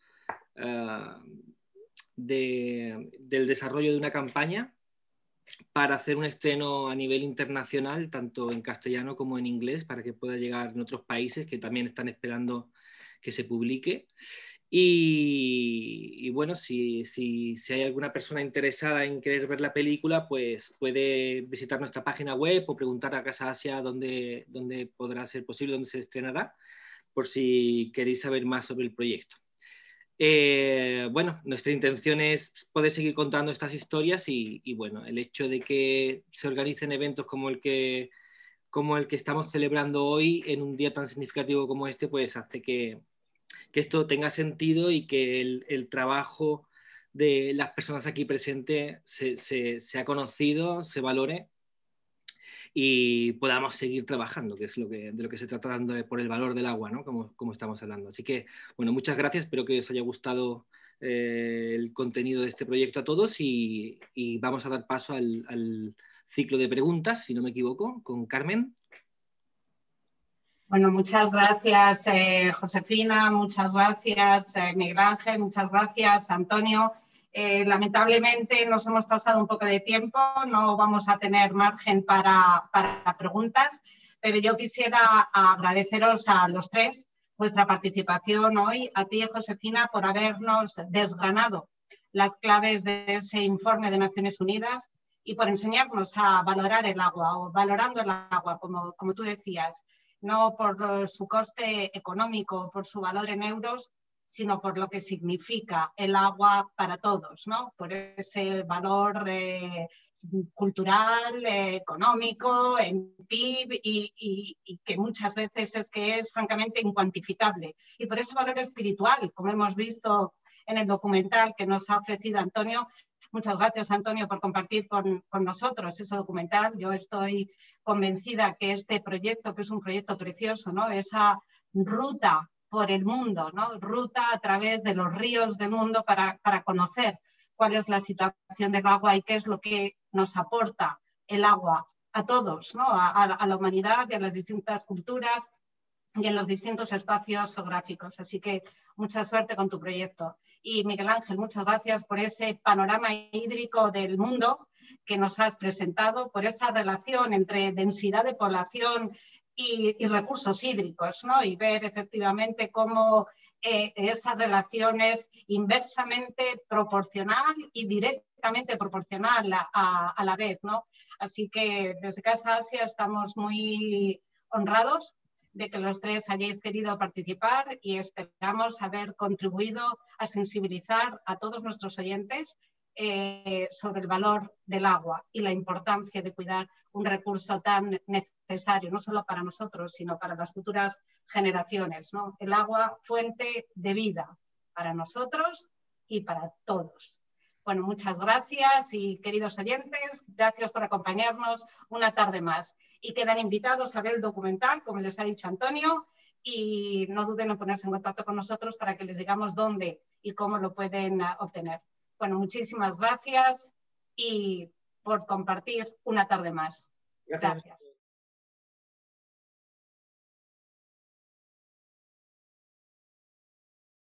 uh, de, del desarrollo de una campaña para hacer un estreno a nivel internacional, tanto en castellano como en inglés, para que pueda llegar en otros países que también están esperando que se publique. Y, bueno, si, si, si, hay alguna persona interesada en querer ver la película, pues puede visitar nuestra página web o preguntar a Casa Asia dónde, dónde podrá ser posible, dónde se estrenará, por si queréis saber más sobre el proyecto. Eh, bueno, nuestra intención es poder seguir contando estas historias y, y, bueno, el hecho de que se organicen eventos como el que como el que estamos celebrando hoy en un día tan significativo como este, pues hace que, que esto tenga sentido y que el, trabajo de las personas aquí presentes se, se, ha conocido, se valore y podamos seguir trabajando, que es lo que, de lo que se trata dando por el valor del agua, ¿no? como, como estamos hablando. Así que, bueno, muchas gracias, espero que os haya gustado eh, el contenido de este proyecto a todos y, y vamos a dar paso al ciclo de preguntas, si no me equivoco, con Carmen. Bueno, muchas gracias, eh, Josefina, muchas gracias, eh, Miguel Ángel, muchas gracias, Antonio. Eh, lamentablemente nos hemos pasado un poco de tiempo, no vamos a tener margen para, para preguntas, pero yo quisiera agradeceros a los tres vuestra participación hoy, a ti, Josefina, por habernos desgranado las claves de ese informe de Naciones Unidas y por enseñarnos a valorar el agua o valorando el agua, como, como tú decías, no por su coste económico, por su valor en euros, sino por lo que significa el agua para todos, ¿no? por ese valor eh, cultural, eh, económico, en PIB y, y, que muchas veces es que es francamente incuantificable. Y por ese valor espiritual, como hemos visto en el documental que nos ha ofrecido Antonio, Muchas gracias, Antonio, por compartir con, con, nosotros ese documental. Yo estoy convencida que este proyecto, que es un proyecto precioso, ¿no? esa ruta por el mundo, ¿no? ruta a través de los ríos del mundo para, para conocer cuál es la situación del agua y qué es lo que nos aporta el agua a todos, ¿no? a, a la humanidad y a las distintas culturas y en los distintos espacios geográficos. Así que mucha suerte con tu proyecto. Y Miguel Ángel, muchas gracias por ese panorama hídrico del mundo que nos has presentado, por esa relación entre densidad de población y, recursos hídricos, ¿no? Y ver efectivamente cómo eh, esa relación es inversamente proporcional y directamente proporcional a, a, a la vez, ¿no? Así que desde Casa Asia estamos muy honrados de que los tres hayáis querido participar y esperamos haber contribuido a sensibilizar a todos nuestros oyentes eh, sobre el valor del agua y la importancia de cuidar un recurso tan necesario, no solo para nosotros, sino para las futuras generaciones. El agua, fuente de vida para nosotros y para todos. Bueno, muchas gracias y queridos oyentes, gracias por acompañarnos una tarde más. Y quedan invitados a ver el documental, como les ha dicho Antonio, y no duden en ponerse en contacto con nosotros para que les digamos dónde y cómo lo pueden ah, obtener. Bueno, muchísimas gracias y por compartir una tarde más. Gracias. gracias.